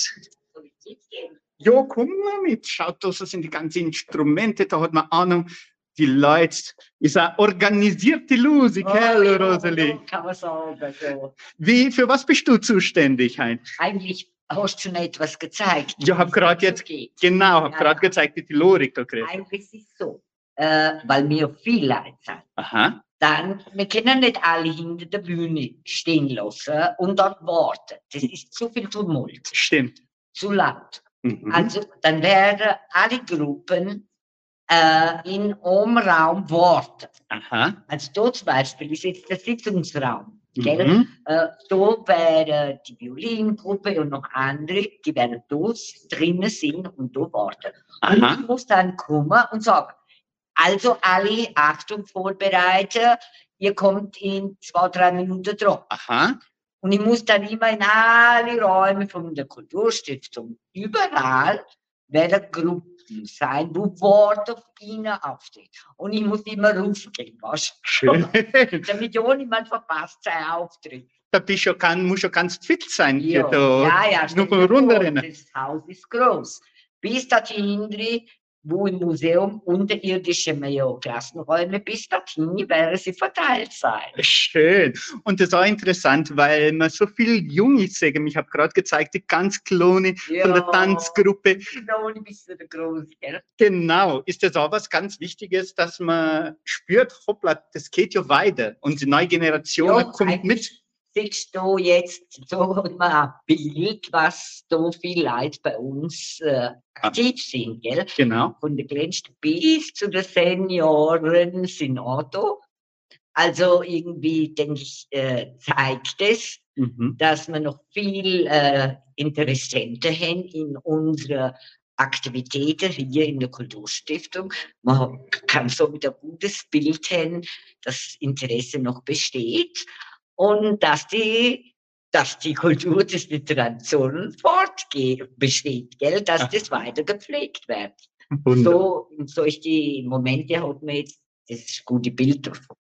[SPEAKER 2] Ja, komm mal mit. Schaut, da sind die ganzen Instrumente, da hat man Ahnung. Die Leute, ist eine organisierte Lose, gell, Rosalie?
[SPEAKER 7] Kann man sagen. So.
[SPEAKER 2] Wie, für was bist du zuständig, Hein?
[SPEAKER 7] Eigentlich hast du schon etwas gezeigt.
[SPEAKER 2] Ja, hab
[SPEAKER 7] wie
[SPEAKER 2] grad
[SPEAKER 7] es
[SPEAKER 2] jetzt-
[SPEAKER 7] geht.
[SPEAKER 2] Genau, hab
[SPEAKER 7] Ja.
[SPEAKER 2] gerade gezeigt, wie die Lorik da kriegt.
[SPEAKER 7] Eigentlich ist es so, äh, weil wir viel Leute sind.
[SPEAKER 2] Aha.
[SPEAKER 7] Dann, wir können nicht alle hinter der Bühne stehen lassen und dort warten. Das ist zu viel Tumult,
[SPEAKER 2] Stimmt.
[SPEAKER 7] zu laut.
[SPEAKER 2] Mhm.
[SPEAKER 7] Also dann werden alle Gruppen äh, in einem Raum warten.
[SPEAKER 2] Aha.
[SPEAKER 7] Also da zum Beispiel ist jetzt der Sitzungsraum. Gell?
[SPEAKER 2] Mhm.
[SPEAKER 7] Äh, da wären die Violingruppe und noch andere, die werden da drinnen sind und da warten. Und
[SPEAKER 2] Aha.
[SPEAKER 7] ich muss dann kommen und sagen, also alle, Achtung, vorbereiten, ihr kommt in zwei, drei Minuten dran.
[SPEAKER 2] Aha.
[SPEAKER 7] Und ich muss dann immer in alle Räume von der Kulturstiftung, überall werden Gruppen sein, wo Worte auf ihnen aufsteht. Und ich muss immer raufgehen, weißt
[SPEAKER 2] Schön.
[SPEAKER 7] du? Damit ja niemand verpasst seinen Auftritt.
[SPEAKER 2] da bist du kann, musst du ganz fit sein. hier
[SPEAKER 7] Ja,
[SPEAKER 2] da.
[SPEAKER 7] ja, ja.
[SPEAKER 2] Nur runterrennen.
[SPEAKER 7] Das Haus ist groß. Bis dahin, wo im Museum unterirdische mehr Klassenräume, bis dahin werden sie verteilt sein.
[SPEAKER 2] Schön. Und das ist auch interessant, weil man so viel Junge sehen. Ich habe gerade gezeigt, die ganz Kleine von der Tanzgruppe.
[SPEAKER 7] Noch ein bisschen groß, gell?
[SPEAKER 2] Genau. Ist das auch was ganz Wichtiges, dass man spürt, hoppla, das geht ja weiter. Und die neue Generation
[SPEAKER 7] Ja,
[SPEAKER 2] kommt mit.
[SPEAKER 7] Siehst du jetzt, so ein Bild, was da viele Leute bei uns äh, aktiv sind, gell?
[SPEAKER 2] Genau.
[SPEAKER 7] Von der Kleinsten bis zu den Senioren sind da. Also irgendwie, denke ich, äh, zeigt es,
[SPEAKER 2] Mhm.
[SPEAKER 7] dass wir noch viel äh, Interessenten haben in unserer Aktivitäten hier in der Kulturstiftung. Man kann somit ein gutes Bild haben, dass Interesse noch besteht und dass die, dass die Kultur des Literationen fortgeht, besteht, gell? dass
[SPEAKER 2] Aha.
[SPEAKER 7] das weiter gepflegt wird.
[SPEAKER 2] Wunderbar.
[SPEAKER 7] So, in solche Momente hat man jetzt das gute Bild davon.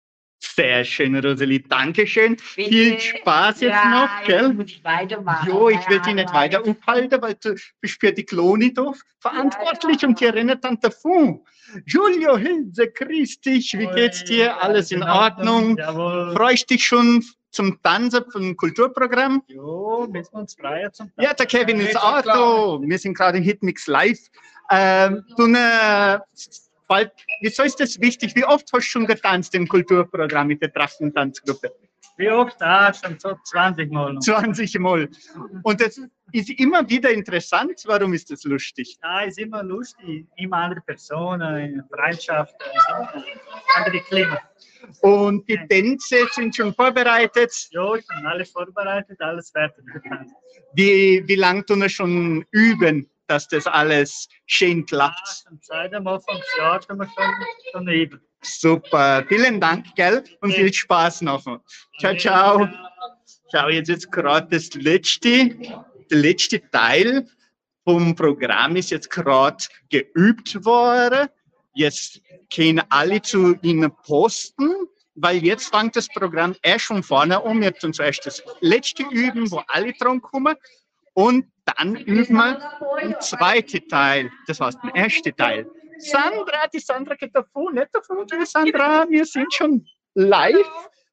[SPEAKER 2] Sehr schön, Rosalie. Dankeschön. Viel
[SPEAKER 7] Bitte.
[SPEAKER 2] Spaß jetzt
[SPEAKER 7] ja,
[SPEAKER 2] noch, gell?
[SPEAKER 7] Jetzt ich weitermachen.
[SPEAKER 2] Jo, ich will
[SPEAKER 7] Ja,
[SPEAKER 2] dich nicht weiter aufhalten, weil du bist für die Kloni da verantwortlich
[SPEAKER 7] ja.
[SPEAKER 2] und die erinnert dann davon. Julio, Hilse, grüß dich, wie geht's dir? Alles in Ordnung?
[SPEAKER 8] Jawohl.
[SPEAKER 2] Freust dich schon zum Tanzen vom Kulturprogramm?
[SPEAKER 8] Jo, müssen wir uns freien zum
[SPEAKER 2] Ja, der Kevin ist auch da. Wir sind gerade in Hitmix Live. Ähm, du, ne, bald, wieso ist das wichtig? Wie oft hast du schon getanzt im Kulturprogramm mit der Trachtentanzgruppe?
[SPEAKER 8] Wie oft? Ah, schon so 20 Mal.
[SPEAKER 2] 20 Mal. Und das ist immer wieder interessant. Warum ist das lustig?
[SPEAKER 8] Ja, ist immer lustig. Immer andere Personen, Freundschaft, andere Klima.
[SPEAKER 2] Und die Tänze sind schon vorbereitet.
[SPEAKER 8] Ja, schon alles vorbereitet, alles fertig.
[SPEAKER 2] Wie, wie lange tun wir schon üben, dass das alles schön klappt?
[SPEAKER 8] Schon seit dem Anfangsjahr tun wir schon, schon üben.
[SPEAKER 2] Super. Vielen Dank, gell? Und viel Spaß noch. Ciao, ciao. Schau, jetzt ist gerade das letzte, der letzte Teil vom Programm ist jetzt gerade geübt worden. Jetzt können alle zu Ihnen posten, weil jetzt fängt das Programm erst von vorne um. Wir tun zuerst das letzte üben, wo alle dran kommen. Und dann üben wir den zweiten Teil. Das heißt, den ersten Teil. Sandra, die Sandra geht davon, nicht davon, die Sandra, wir sind schon live.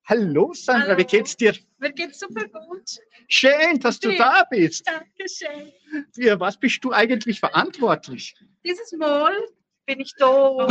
[SPEAKER 2] Hallo Sandra, wie geht's dir?
[SPEAKER 9] Mir geht's super gut.
[SPEAKER 2] Schön, dass du da bist.
[SPEAKER 9] Dankeschön.
[SPEAKER 2] Für was bist du eigentlich verantwortlich?
[SPEAKER 9] Dieses Mal bin ich da.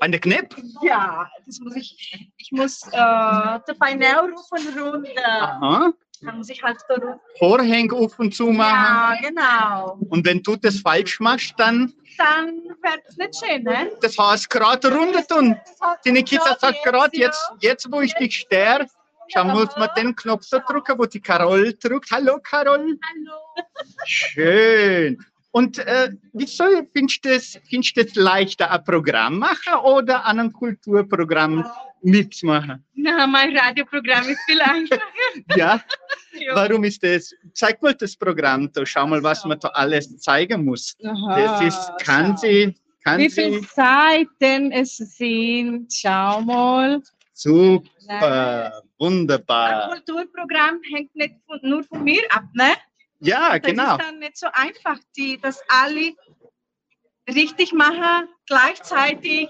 [SPEAKER 2] An der Knepp?
[SPEAKER 9] Ja, das muss ich. Ich muss äh, dabei rufen runter.
[SPEAKER 2] Aha.
[SPEAKER 9] Dann muss ich halt da runter.
[SPEAKER 2] Vorhänge auf und zu
[SPEAKER 9] Ja,
[SPEAKER 2] machen.
[SPEAKER 9] genau.
[SPEAKER 2] Und wenn du das falsch machst, dann,
[SPEAKER 9] Dann wird es nicht schön, ne?
[SPEAKER 2] das heißt gerade runter tun. Die Nikita sagt gerade
[SPEAKER 9] ja.
[SPEAKER 2] jetzt, jetzt, wo ich dich stärke, schau, muss man den Knopf da drücken, wo die Carol drückt. Hallo Carol.
[SPEAKER 9] Hallo.
[SPEAKER 2] Schön. Und äh, wieso findest du das, findest das leichter, ein Programm machen oder an einem Kulturprogramm mitmachen?
[SPEAKER 9] Na, mein Radioprogramm ist viel einfacher.
[SPEAKER 2] Ja,
[SPEAKER 9] Ja.
[SPEAKER 2] warum ist das? Zeig mal das Programm da, schau mal, was man da alles zeigen muss. Das ist, kann sie, kann
[SPEAKER 9] Wie viele
[SPEAKER 2] sie,
[SPEAKER 9] Seiten es sind, schau mal.
[SPEAKER 2] super,
[SPEAKER 9] Ein
[SPEAKER 2] wunderbar.
[SPEAKER 9] Kulturprogramm hängt nicht von, nur von mir ab, ne?
[SPEAKER 2] Ja,
[SPEAKER 9] Das
[SPEAKER 2] genau.
[SPEAKER 9] ist dann nicht so einfach, die, dass alle richtig machen, gleichzeitig.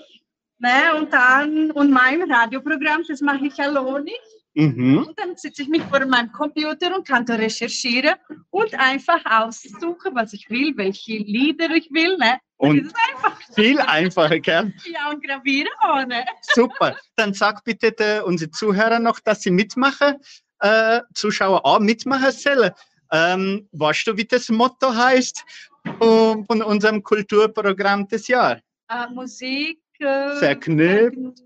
[SPEAKER 9] Ne? Und dann, und mein Radioprogramm, das mache ich alleine.
[SPEAKER 2] Mhm.
[SPEAKER 9] Und dann sitze ich mich vor meinem Computer und kann da recherchieren und einfach aussuchen, was ich will, welche Lieder ich will. Ne?
[SPEAKER 2] Und
[SPEAKER 9] das ist einfach.
[SPEAKER 2] viel einfacher, gell?
[SPEAKER 9] Ja, und gravieren ohne.
[SPEAKER 2] Super. Dann sag bitte der, unsere Zuhörer noch, dass sie mitmachen, äh, Zuschauer auch mitmachen sollen. Ähm, weißt du, wie das Motto heißt um, von unserem Kulturprogramm des Jahres?
[SPEAKER 9] Äh, Musik. Äh,
[SPEAKER 2] Verknüpft.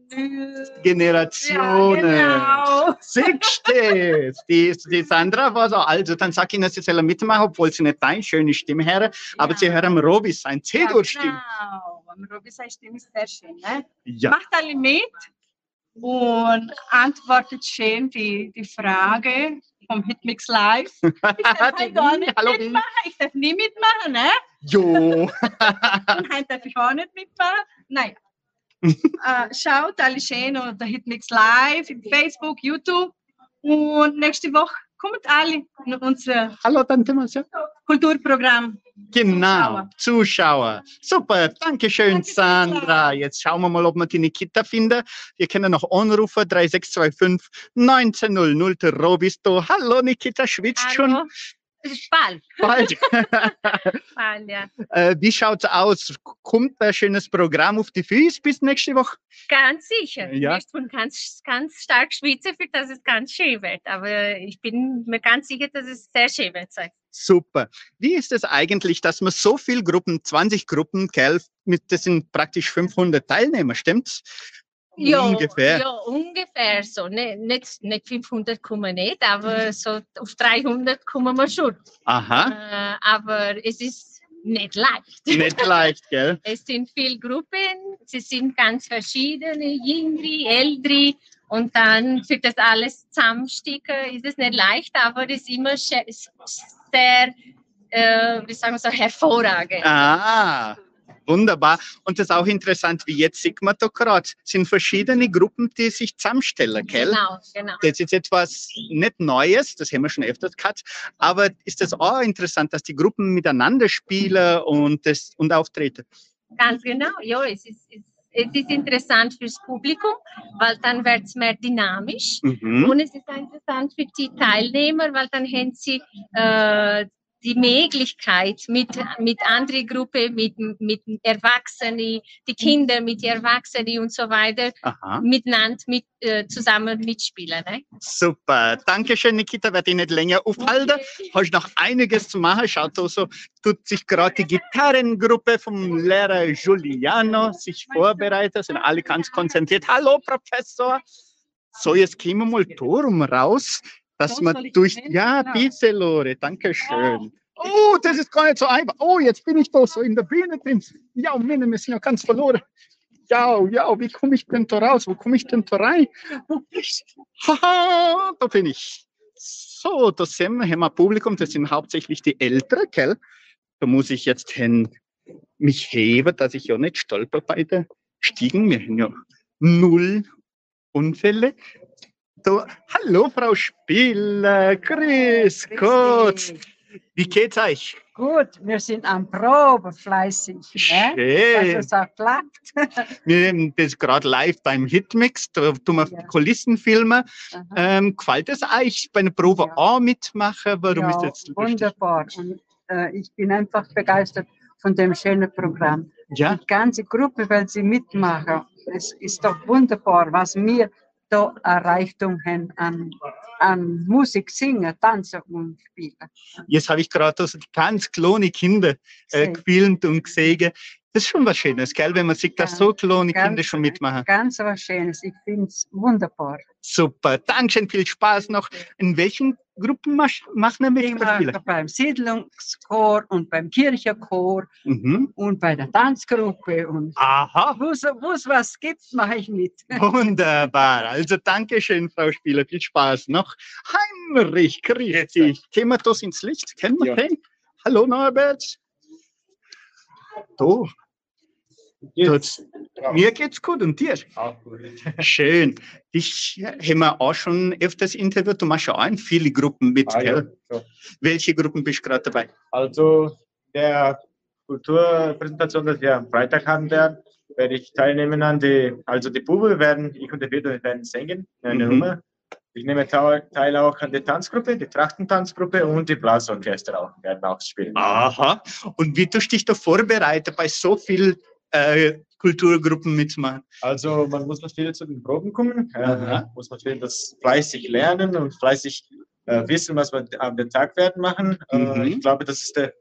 [SPEAKER 2] Generationen.
[SPEAKER 9] Ja, genau.
[SPEAKER 2] Das? Die, die Sandra war so, also dann sag ihnen, sie sollen mitmachen, obwohl sie nicht deine schöne Stimme hören, aber sie hören Robi sein C-Dur-Stimme.
[SPEAKER 9] Genau. Am Robi seine Stimme ist sehr schön. Ne?
[SPEAKER 2] Ja.
[SPEAKER 9] Macht alle mit und antwortet schön die, die Frage vom Hitmix Live. Ich darf halt gar nicht
[SPEAKER 2] Hallo,
[SPEAKER 9] mitmachen. Ich darf nie mitmachen, ne?
[SPEAKER 2] Jo.
[SPEAKER 9] Und heute darf ich auch nicht mitmachen. Naja. äh, schaut alle schön unter Hitmix Live, im Facebook, YouTube. Und nächste Woche kommt alle in unser
[SPEAKER 2] Hallo, Tante Marcia.
[SPEAKER 9] Kulturprogramm.
[SPEAKER 2] Genau, Zuschauer. Super, danke schön,
[SPEAKER 9] Danke,
[SPEAKER 2] Sandra. Jetzt schauen wir mal, ob wir die Nikita finden. Wir können noch anrufen, 3625 1900. Der Robi ist da. Hallo, Nikita, schwitzt schon
[SPEAKER 10] Bald.
[SPEAKER 2] bald.
[SPEAKER 10] Bald, ja.
[SPEAKER 2] äh, wie schaut's aus? Kommt ein schönes Programm auf die Füße bis nächste Woche?
[SPEAKER 10] Ganz sicher.
[SPEAKER 2] Ja.
[SPEAKER 10] Nicht von ganz, ganz stark schwitze, für dass es ganz schön wird. Aber ich bin mir ganz sicher, dass es sehr schön wird sein.
[SPEAKER 2] Super. Wie ist es eigentlich, dass man so viele Gruppen, 20 Gruppen, gell, mit, das sind praktisch 500 Teilnehmer, stimmt's?
[SPEAKER 10] Ja,
[SPEAKER 2] Ungefähr.
[SPEAKER 10] Ja, ungefähr so. Ne, nicht, nicht 500 kommen nicht, aber so auf 300 kommen wir schon.
[SPEAKER 2] Aha,
[SPEAKER 10] Äh, aber es ist nicht leicht.
[SPEAKER 2] nicht leicht, gell?
[SPEAKER 10] Es sind viele Gruppen, sie sind ganz verschiedene, jüngere, ältere. Und dann für das alles zusammensticken ist es nicht leicht, aber es ist immer sehr, äh, wie sagen wir so, hervorragend.
[SPEAKER 2] Ah, wunderbar. Und das ist auch interessant, wie jetzt gerade, sind verschiedene Gruppen, die sich zusammenstellen, gell?
[SPEAKER 10] Genau, genau.
[SPEAKER 2] Das ist etwas nicht Neues, das haben wir schon öfters gehabt, aber ist das auch interessant, dass die Gruppen miteinander spielen und, das, und auftreten?
[SPEAKER 10] Ganz genau, ja, es ist, es, es ist interessant fürs Publikum, weil dann wird es mehr dynamisch.
[SPEAKER 2] Mhm.
[SPEAKER 10] Und es ist auch interessant für die Teilnehmer, weil dann haben sie äh, die Möglichkeit mit, mit anderen Gruppen, mit, mit Erwachsenen, die Kinder mit Erwachsenen und so weiter,
[SPEAKER 2] Aha.
[SPEAKER 10] miteinander mit, äh, zusammen mitspielen. Ne?
[SPEAKER 2] Super. Dankeschön, Nikita. Werde ich nicht länger aufhalten. Hast noch einiges zu machen. Schaut also, tut sich gerade die Gitarrengruppe vom Lehrer Giuliano sich vorbereitet. Sind alle ganz konzentriert. Hallo, Professor. So, jetzt gehen wir mal Torum raus, dass man durch. Ja,
[SPEAKER 11] Genau.
[SPEAKER 2] bitte, Lore. Dankeschön. Oh, das ist gar nicht so einfach. Oh, jetzt bin ich da so in der Bühne drin. Ja, sind ja ganz verloren. Ja, ja, wie komme ich denn da raus? Wo komme ich denn da rein? Haha, da bin ich. So, da sehen wir, haben wir Publikum, das sind hauptsächlich die Älteren, gell? Da muss ich jetzt hin, mich heben, dass ich ja nicht stolper bei der Stiegen. Wir haben ja null Unfälle. Da, hallo, Frau Spieler, grüß Gott. Wie geht's euch?
[SPEAKER 11] Gut, wir sind am Proben fleißig. Ne?
[SPEAKER 2] Schön.
[SPEAKER 11] Dass es auch klappt.
[SPEAKER 2] Wir haben das gerade live beim Hitmix, da tun wir Kulissen filmen. Ähm, gefällt es euch bei einer Probe auch mitmachen? Warum
[SPEAKER 11] ja,
[SPEAKER 2] ist lustig?
[SPEAKER 11] wunderbar. Und, äh, ich bin einfach begeistert von dem schönen Programm.
[SPEAKER 2] Ja.
[SPEAKER 11] Die ganze Gruppe, weil sie mitmachen. Es ist doch wunderbar, was wir haben an, an Musik, Singen, Tanzen und Spielen.
[SPEAKER 2] Jetzt habe ich gerade also ganz kleinen Kinder äh, gefilmt und gesehen. Das ist schon was Schönes, gell? wenn man sieht, dass so kleine
[SPEAKER 11] ganz-
[SPEAKER 2] Kinder schon mitmachen.
[SPEAKER 11] Ganz was Schönes. Ich finde es wunderbar.
[SPEAKER 2] Super, Dankeschön, viel Spaß noch. In welchen Gruppen mach, machen wir mit?
[SPEAKER 11] Ich mache beim Siedlungschor und beim Kirchenchor
[SPEAKER 2] Mhm.
[SPEAKER 11] und bei der Tanzgruppe und
[SPEAKER 2] Aha.
[SPEAKER 11] wo es wo es was gibt, mache ich mit.
[SPEAKER 2] Wunderbar. Also Dankeschön, Frau Spieler. Viel Spaß noch. Heinrich, grüß dich. Das ins Licht? Kennen wir den? Hallo Norbert. Du. Tut's- Mir geht's gut und dir?
[SPEAKER 12] Auch gut.
[SPEAKER 2] Schön. Dich haben wir auch schon öfters interviewt. Du machst ja auch viele Gruppen mit,
[SPEAKER 12] Ah, ja, so.
[SPEAKER 2] Welche Gruppen bist du gerade dabei?
[SPEAKER 12] Also der Kulturpräsentation, die wir am Freitag haben werden, werde ich teilnehmen an die, also die Buben werden, ich und der Peter werden singen, eine
[SPEAKER 2] Mhm.
[SPEAKER 12] Nummer. Ich nehme teil auch an der Tanzgruppe, die Trachtentanzgruppe und die Blasorchester auch, werden auch spielen.
[SPEAKER 2] Aha. Und wie tust du dich da vorbereiten, bei so vielen äh, Kulturgruppen mitzumachen?
[SPEAKER 12] Also man muss viel zu den Proben kommen, äh, muss man viel das fleißig lernen und fleißig äh, wissen, was wir am Tag werden machen.
[SPEAKER 2] Mhm.
[SPEAKER 12] Äh, ich glaube, das ist der,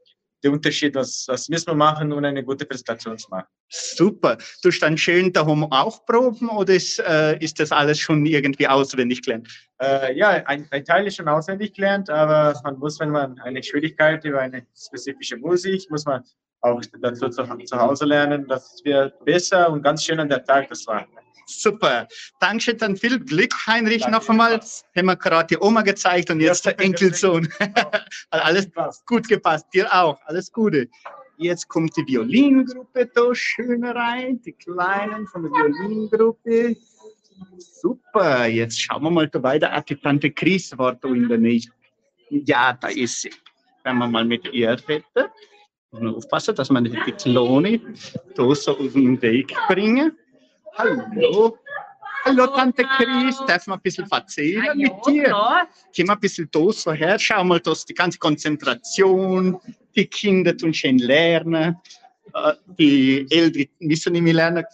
[SPEAKER 12] der Unterschied, was, was müssen wir machen, um eine gute Präsentation zu machen.
[SPEAKER 2] Super. Du dann schön daheim auch proben oder ist, äh, ist das alles schon irgendwie auswendig gelernt?
[SPEAKER 12] Äh, ja, ein, ein Teil ist schon auswendig gelernt, aber man muss, wenn man eine Schwierigkeit über eine spezifische Musik, muss man auch dazu zu, zu Hause lernen, dass wir besser und ganz schön an der Tag das machen.
[SPEAKER 2] Super. Dankeschön, dann viel Glück, Heinrich, noch einmal. Haben wir gerade die Oma gezeigt und jetzt der Enkelsohn. Alles gut gepasst. Dir auch. Alles Gute. Jetzt kommt die Violingruppe da schön rein, die Kleinen von der Violingruppe. Super, jetzt schauen wir mal da weiter. Ah, die Tante Chris war da in der Nähe. Ja, da ist sie. Wenn wir mal mit ihr reden. Man aufpassen, dass man nicht die Klone da so aus dem Weg bringen. Hallo. Hallo, Tante Chris. Darf man ein bisschen erzählen mit dir? Geh mal ein bisschen da so her. Schau mal, dass die ganze Konzentration, die Kinder tun schön lernen. Äh, Die Eltern müssen nicht mehr lernen.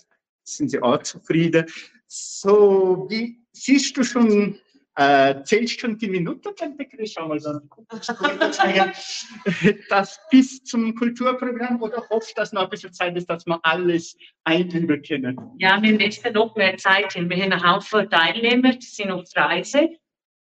[SPEAKER 2] Sind sie auch zufrieden. So, wie siehst du schon, äh, zählst schon die Minuten, Tante Chris? Schau mal, dann das bis zum Kulturprogramm oder hofft, dass noch ein bisschen Zeit ist, dass wir alles einüben können?
[SPEAKER 13] Ja, wir möchten noch mehr Zeit hin. Wir haben einen Haufen Teilnehmer, die sind auf Reise.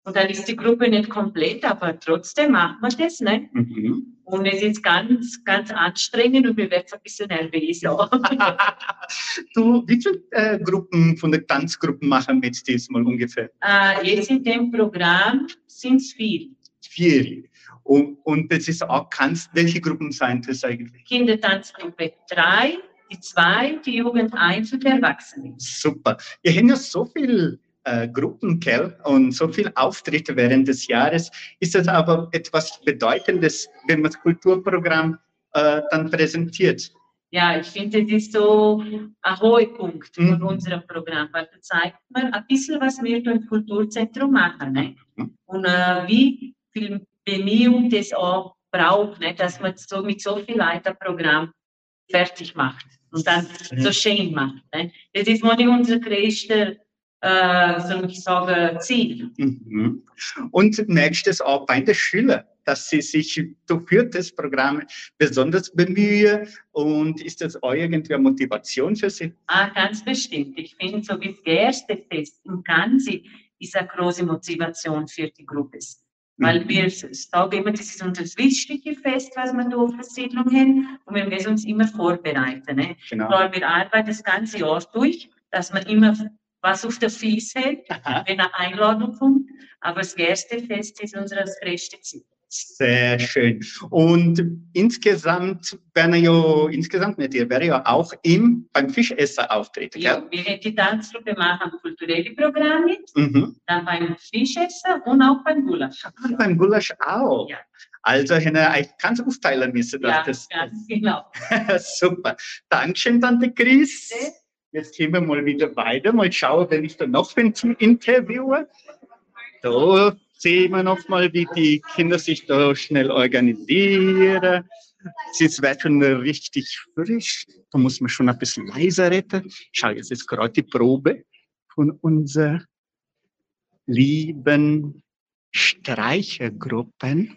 [SPEAKER 13] Und dann ist die Gruppe nicht komplett, aber trotzdem macht man das, ne?
[SPEAKER 2] Mhm.
[SPEAKER 13] Und es ist ganz, ganz anstrengend und wir werden ein bisschen nervös. auch.
[SPEAKER 2] Du, wie viele äh, Gruppen von den Tanzgruppen machen mit diesmal ungefähr?
[SPEAKER 13] äh, jetzt in dem Programm sind es viel.
[SPEAKER 2] Vier. Und, und das ist auch, kannst, welche Gruppen sind das eigentlich?
[SPEAKER 13] Kindertanzgruppe 3, die 2, die Jugend 1 und die Erwachsenen.
[SPEAKER 2] Super. Wir haben ja so viele äh, Gruppen, gell? Und so viele Auftritte während des Jahres. Ist das aber etwas Bedeutendes, wenn man das Kulturprogramm äh, dann präsentiert?
[SPEAKER 13] Ja, ich finde, das ist so ein hoher Punkt von
[SPEAKER 2] Mhm.
[SPEAKER 13] unserem Programm, weil da zeigt man ein bisschen, was wir da im Kulturzentrum machen. Ne?
[SPEAKER 2] Mhm.
[SPEAKER 13] Und äh, wie viel Bemühung das auch braucht, ne? dass man so mit so viel Leuten ein Programm fertig macht und dann so schön macht. Ne? Das ist wohl unser größtes, äh, soll ich sagen, Ziel.
[SPEAKER 2] Mhm. Und merkst du es auch bei den Schülern, dass sie sich für das Programm besonders bemühen? Und ist das auch irgendwie eine Motivation für sie?
[SPEAKER 13] Ah, ganz bestimmt. Ich finde, so wie das erste Fest im Ganzen ist eine große Motivation für die Gruppe. Weil
[SPEAKER 2] Mhm.
[SPEAKER 13] wir sagen immer, das ist unser wichtiges Fest, was wir hier auf der Siedlung haben. Und wir müssen uns immer vorbereiten. Ne?
[SPEAKER 2] Genau.
[SPEAKER 13] Weil wir arbeiten das ganze Jahr durch, dass man immer was auf der Fies hält, wenn eine Einladung kommt. Aber das erste Fest ist unser größtes Ziel.
[SPEAKER 2] Sehr schön. Und insgesamt werden ja, insgesamt ihr werdet ja auch im, beim Fischesser auftreten,
[SPEAKER 13] Ja,
[SPEAKER 2] gell?
[SPEAKER 13] wir haben die Tanzgruppe machen kulturelle Programme,
[SPEAKER 2] Mhm.
[SPEAKER 13] dann beim Fischessen und auch beim Gulasch.
[SPEAKER 2] Und beim Gulasch auch.
[SPEAKER 13] Ja.
[SPEAKER 2] Also, ich ganz aufteilen müssen, dass
[SPEAKER 13] Ja,
[SPEAKER 2] das
[SPEAKER 13] ganz genau.
[SPEAKER 2] Super. Dankeschön, Tante Chris. Jetzt gehen wir mal wieder weiter. Mal schauen, wenn ich da noch bin zum Interviewen. Da sehen wir noch mal, wie die Kinder sich da schnell organisieren. Es wird schon richtig frisch. Da muss man schon ein bisschen leiser reden. Schau, jetzt ist gerade die Probe von unserer lieben Streichergruppen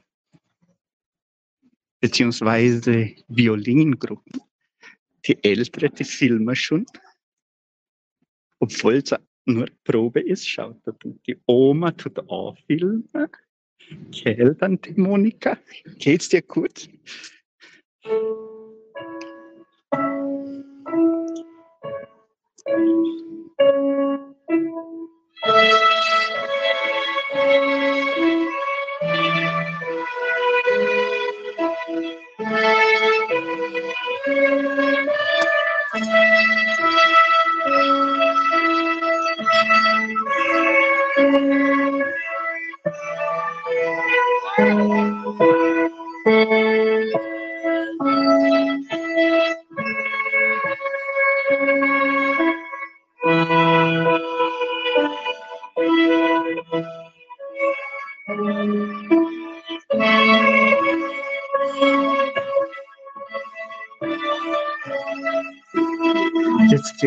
[SPEAKER 2] beziehungsweise Violingruppen. Die Ältere, die filmen schon. Obwohl es nur Probe ist, schaut da die Oma tut auch filmen. Gell, Tante Monika? Geht's dir gut?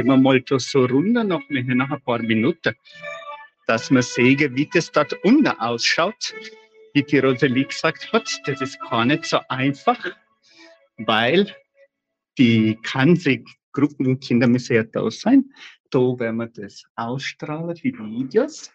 [SPEAKER 2] Gehen wir mal da so runter, noch ein paar Minuten, dass wir sehen, wie das dort unten ausschaut. Wie die Rosalie gesagt hat, das ist gar nicht so einfach, weil die ganze Gruppenkinder müssen ja da sein. Da werden wir das ausstrahlen, die Videos.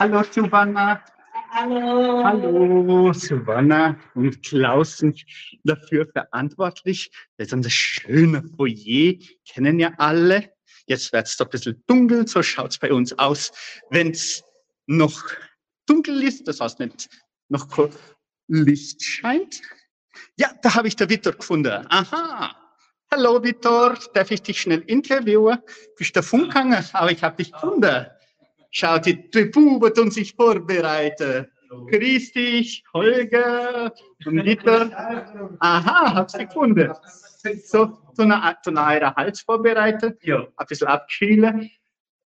[SPEAKER 2] Hallo Giovanna.
[SPEAKER 13] Hallo.
[SPEAKER 2] Hallo, Silvana und Klaus sind dafür verantwortlich. Das ist unser schöner Foyer, kennen ja alle. Jetzt wird es ein bisschen dunkel, so schaut es bei uns aus. Wenn es noch dunkel ist, das heißt nicht noch Licht scheint. Ja, da habe ich den Vitor gefunden. Aha. Hallo Vitor, darf ich dich schnell interviewen? Bist du Funkhanger? Aber ich habe dich gefunden. Schau, die Buben tun sich vorbereiten. Grüß dich, Holger und Vitor. Aha, hab's gefunden. So, so eine, so eine eurer Hals vorbereitet. Ja. Ein bisschen abkühlen.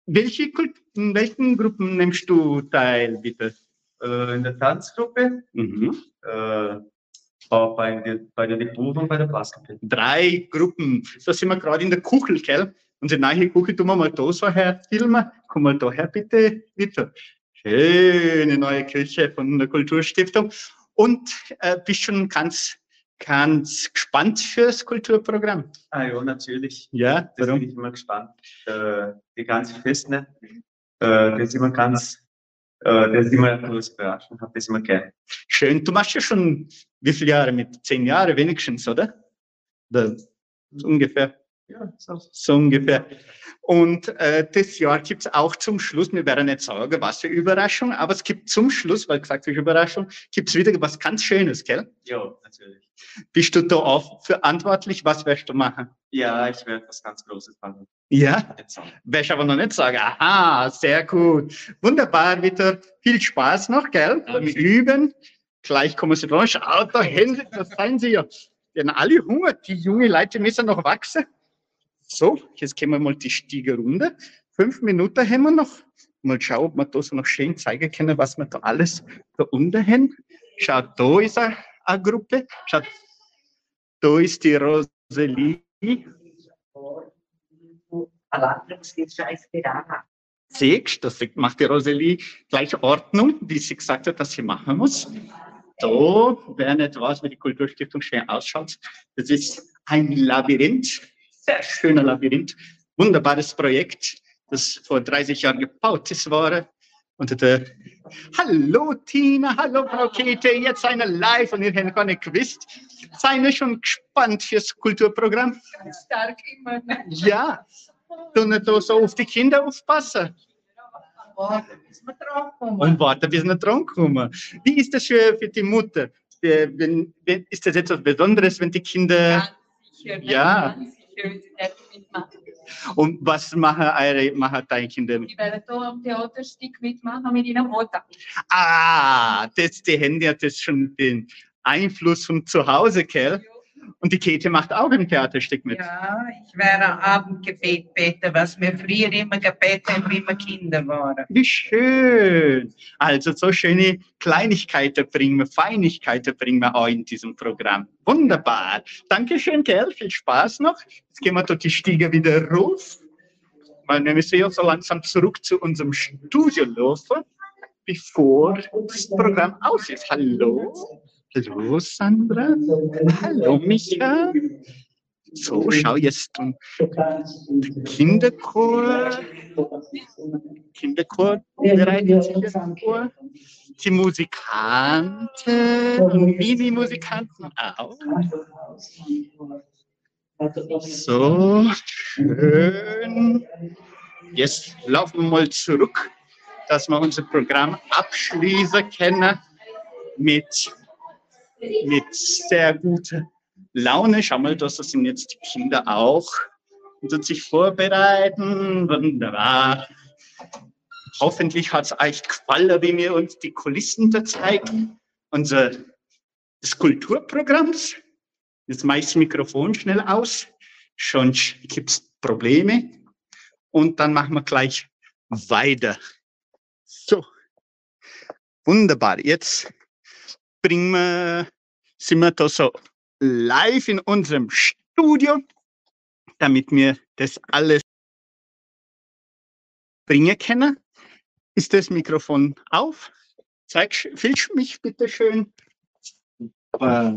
[SPEAKER 2] Welche, in welchen Gruppen nimmst du teil, bitte?
[SPEAKER 14] Äh, in der Tanzgruppe,
[SPEAKER 2] Mhm.
[SPEAKER 14] äh, auch bei, der- bei der Debut und bei der Blaskapelle.
[SPEAKER 2] Drei Gruppen. Da sind wir gerade in der Kuchel, gell? Unsere neue Kuchel tun wir mal da so her filmen. Komm mal da her, bitte, bitte. Schöne neue Küche von der Kulturstiftung. Und äh, bist schon ganz, ganz gespannt fürs Kulturprogramm.
[SPEAKER 14] Ah ja, natürlich.
[SPEAKER 2] Ja,
[SPEAKER 14] Das bin ich immer gespannt. Äh, die ganze Fest, ne? Äh, das ist immer ganz, äh, das ist immer eine große Überraschung. Hab das immer gern.
[SPEAKER 2] Schön. Du machst ja schon wie viele Jahre mit? Zehn Jahre wenigstens, oder? Da, so ungefähr.
[SPEAKER 14] Ja, so.
[SPEAKER 2] So ungefähr. Und äh, das Jahr gibt es auch zum Schluss, wir werden nicht sagen, was für Überraschung, aber es gibt zum Schluss, weil gesagt ist Überraschung, gibt es wieder was ganz Schönes, gell?
[SPEAKER 14] Ja, natürlich.
[SPEAKER 2] Bist du da auch verantwortlich? Was wirst du machen?
[SPEAKER 14] Ja, ich werde was ganz Großes machen.
[SPEAKER 2] Ja? Ich aber noch nicht sagen. Aha, sehr gut. Wunderbar, Victor. Viel Spaß noch, gell? Beim Üben. Gleich kommen Sie dran. Schau, da hinten, das seien Sie ja. Wir haben alle Hunger. Die jungen Leute müssen noch wachsen. So, jetzt gehen wir mal die Stiege runter. Fünf Minuten haben wir noch. Mal schauen, ob wir da so noch schön zeigen können, was wir da alles da unten haben. Schaut, da ist eine, eine Gruppe. Schaut, da ist die Rosalie. Siehst das macht die Rosalie gleich Ordnung, wie sie gesagt hat, dass sie machen muss. Da wäre nicht was, wie die Kulturstiftung schön ausschaut. Das ist ein Labyrinth, sehr schöner Labyrinth, wunderbares Projekt, das vor 30 Jahren gebaut ist worden. Und der Hallo Tina, hallo Frau Käthe, jetzt eine live und ihr habt gar nicht gewusst. Seid ihr schon gespannt fürs Kulturprogramm?
[SPEAKER 11] Stark immer.
[SPEAKER 2] Ja, du nicht so auf die Kinder aufpassen.
[SPEAKER 11] Wir.
[SPEAKER 2] Und warten, bis wir dran kommen. Wie ist das für, für die Mutter? Ist das etwas Besonderes, wenn die Kinder.
[SPEAKER 11] Sicher, ne?
[SPEAKER 2] Ja.
[SPEAKER 11] Ganz sicher, mitmachen.
[SPEAKER 2] Und was machen, eure, machen deine Kinder?
[SPEAKER 11] Die werden hier am Theaterstück mitmachen mit ihrer Mutter.
[SPEAKER 2] Ah, das, die haben ja das schon den Einfluss von zu Hause, gell? Und die Käthe macht auch ein Theaterstück mit.
[SPEAKER 11] Ja, ich werde Abendgebet beten, was wir früher immer gebetet haben, wie wir Kinder waren.
[SPEAKER 2] Wie schön. Also so schöne Kleinigkeiten bringen wir, Feinigkeiten bringen wir auch in diesem Programm. Wunderbar. Dankeschön, gell? Viel Spaß noch. Jetzt gehen wir durch die Stiege wieder rauf. Weil wir müssen ja so langsam zurück zu unserem Studio laufen, bevor das Programm aus ist. Hallo? Hallo, Sandra? Hallo, Micha? So, schau jetzt. Kinderchor. Kinderchor bereitet sich jetzt vor. Die Musikanten und Mini-Musikanten auch. So, schön. Jetzt laufen wir mal zurück, dass wir unser Programm abschließen können mit, mit sehr guter Laune. Schau mal, das sind jetzt die Kinder auch und sich vorbereiten. Wunderbar. Hoffentlich hat es euch gefallen, wie wir uns die Kulissen da zeigen. Unser des Kulturprogramms. Jetzt mache ich das Mikrofon schnell aus, sonst gibt es Probleme. Und dann machen wir gleich weiter. So, wunderbar. Jetzt bringen wir, sind wir da so live in unserem Studio, damit wir das alles bringen können. Ist das Mikrofon auf? Zeig, filsch mich bitte schön. Äh,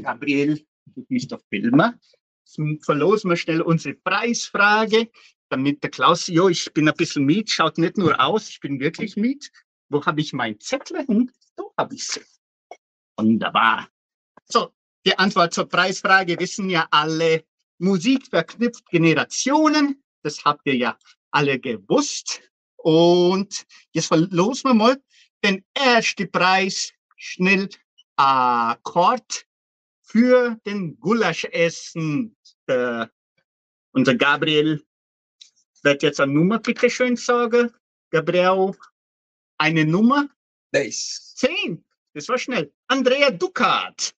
[SPEAKER 2] Gabriel, du bist auf Filmer. Jetzt verlosen wir schnell unsere Preisfrage, damit der Klaus, jo, ich bin ein bisschen mit, schaut nicht nur aus, ich bin wirklich mit. Wo habe ich mein Zettel hin? So habe ich sie. Wunderbar. So, die Antwort zur Preisfrage wissen ja alle. Musik verknüpft Generationen. Das habt ihr ja alle gewusst. Und jetzt verlosen wir mal den ersten Preis schnell Akkord für den Gulaschessen. Der, unser Gabriel wird jetzt eine Nummer bitte schön sagen. Gabriel, eine Nummer?
[SPEAKER 15] Nice.
[SPEAKER 2] Zehn. Das war schnell. Andrea Ducat.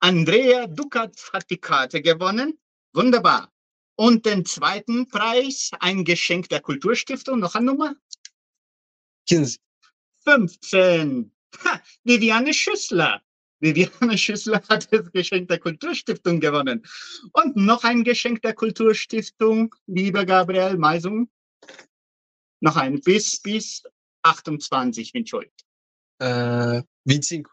[SPEAKER 2] Andrea Ducat hat die Karte gewonnen. Wunderbar. Und den zweiten Preis, ein Geschenk der Kulturstiftung, noch eine Nummer?
[SPEAKER 15] 15.
[SPEAKER 2] 15. Ha, Viviane Schüssler. Viviane Schüssler hat das Geschenk der Kulturstiftung gewonnen. Und noch ein Geschenk der Kulturstiftung, lieber Gabriel Meisung. Noch ein bis, bis 28, bin schuld.
[SPEAKER 15] Äh, 25.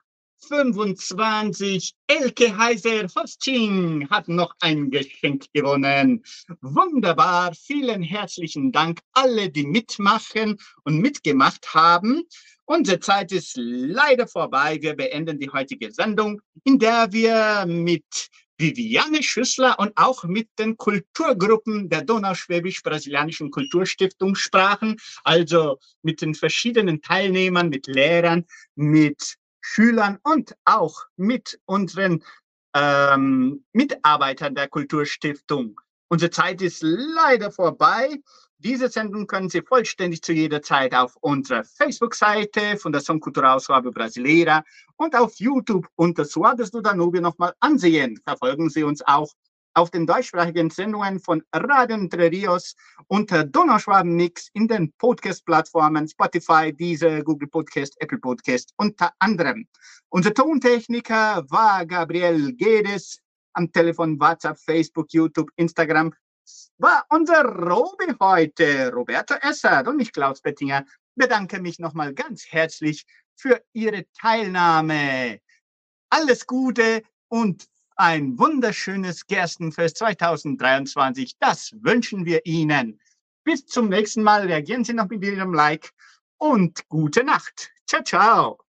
[SPEAKER 2] 25. Elke Heiser Hosting hat noch ein Geschenk gewonnen. Wunderbar. Vielen herzlichen Dank alle, die mitmachen und mitgemacht haben. Unsere Zeit ist leider vorbei. Wir beenden die heutige Sendung, in der wir mit Viviane Schüssler und auch mit den Kulturgruppen der Donauschwäbisch-Brasilianischen Kulturstiftung sprachen, also mit den verschiedenen Teilnehmern, mit Lehrern, mit Schülern und auch mit unseren ähm, Mitarbeitern der Kulturstiftung. Unsere Zeit ist leider vorbei. Diese Sendung können Sie vollständig zu jeder Zeit auf unserer Facebook-Seite von der Songcultural Suave Brasileira und auf YouTube unter Suaves do Danube nochmal ansehen. Verfolgen Sie uns auch auf den deutschsprachigen Sendungen von Radio Entre Rios unter Donauschwaben Mix in den Podcast-Plattformen Spotify, Deezer, Google Podcast, Apple Podcast unter anderem. Unser Tontechniker war Gabriel Gedes am Telefon, WhatsApp, Facebook, YouTube, Instagram. War unser Robi heute, Roberto Essert und ich, Klaus Bettinger, bedanke mich nochmal ganz herzlich für Ihre Teilnahme. Alles Gute und ein wunderschönes Gerstenfest 2023. Das wünschen wir Ihnen. Bis zum nächsten Mal. Reagieren Sie noch mit Ihrem Like und gute Nacht. Ciao, ciao.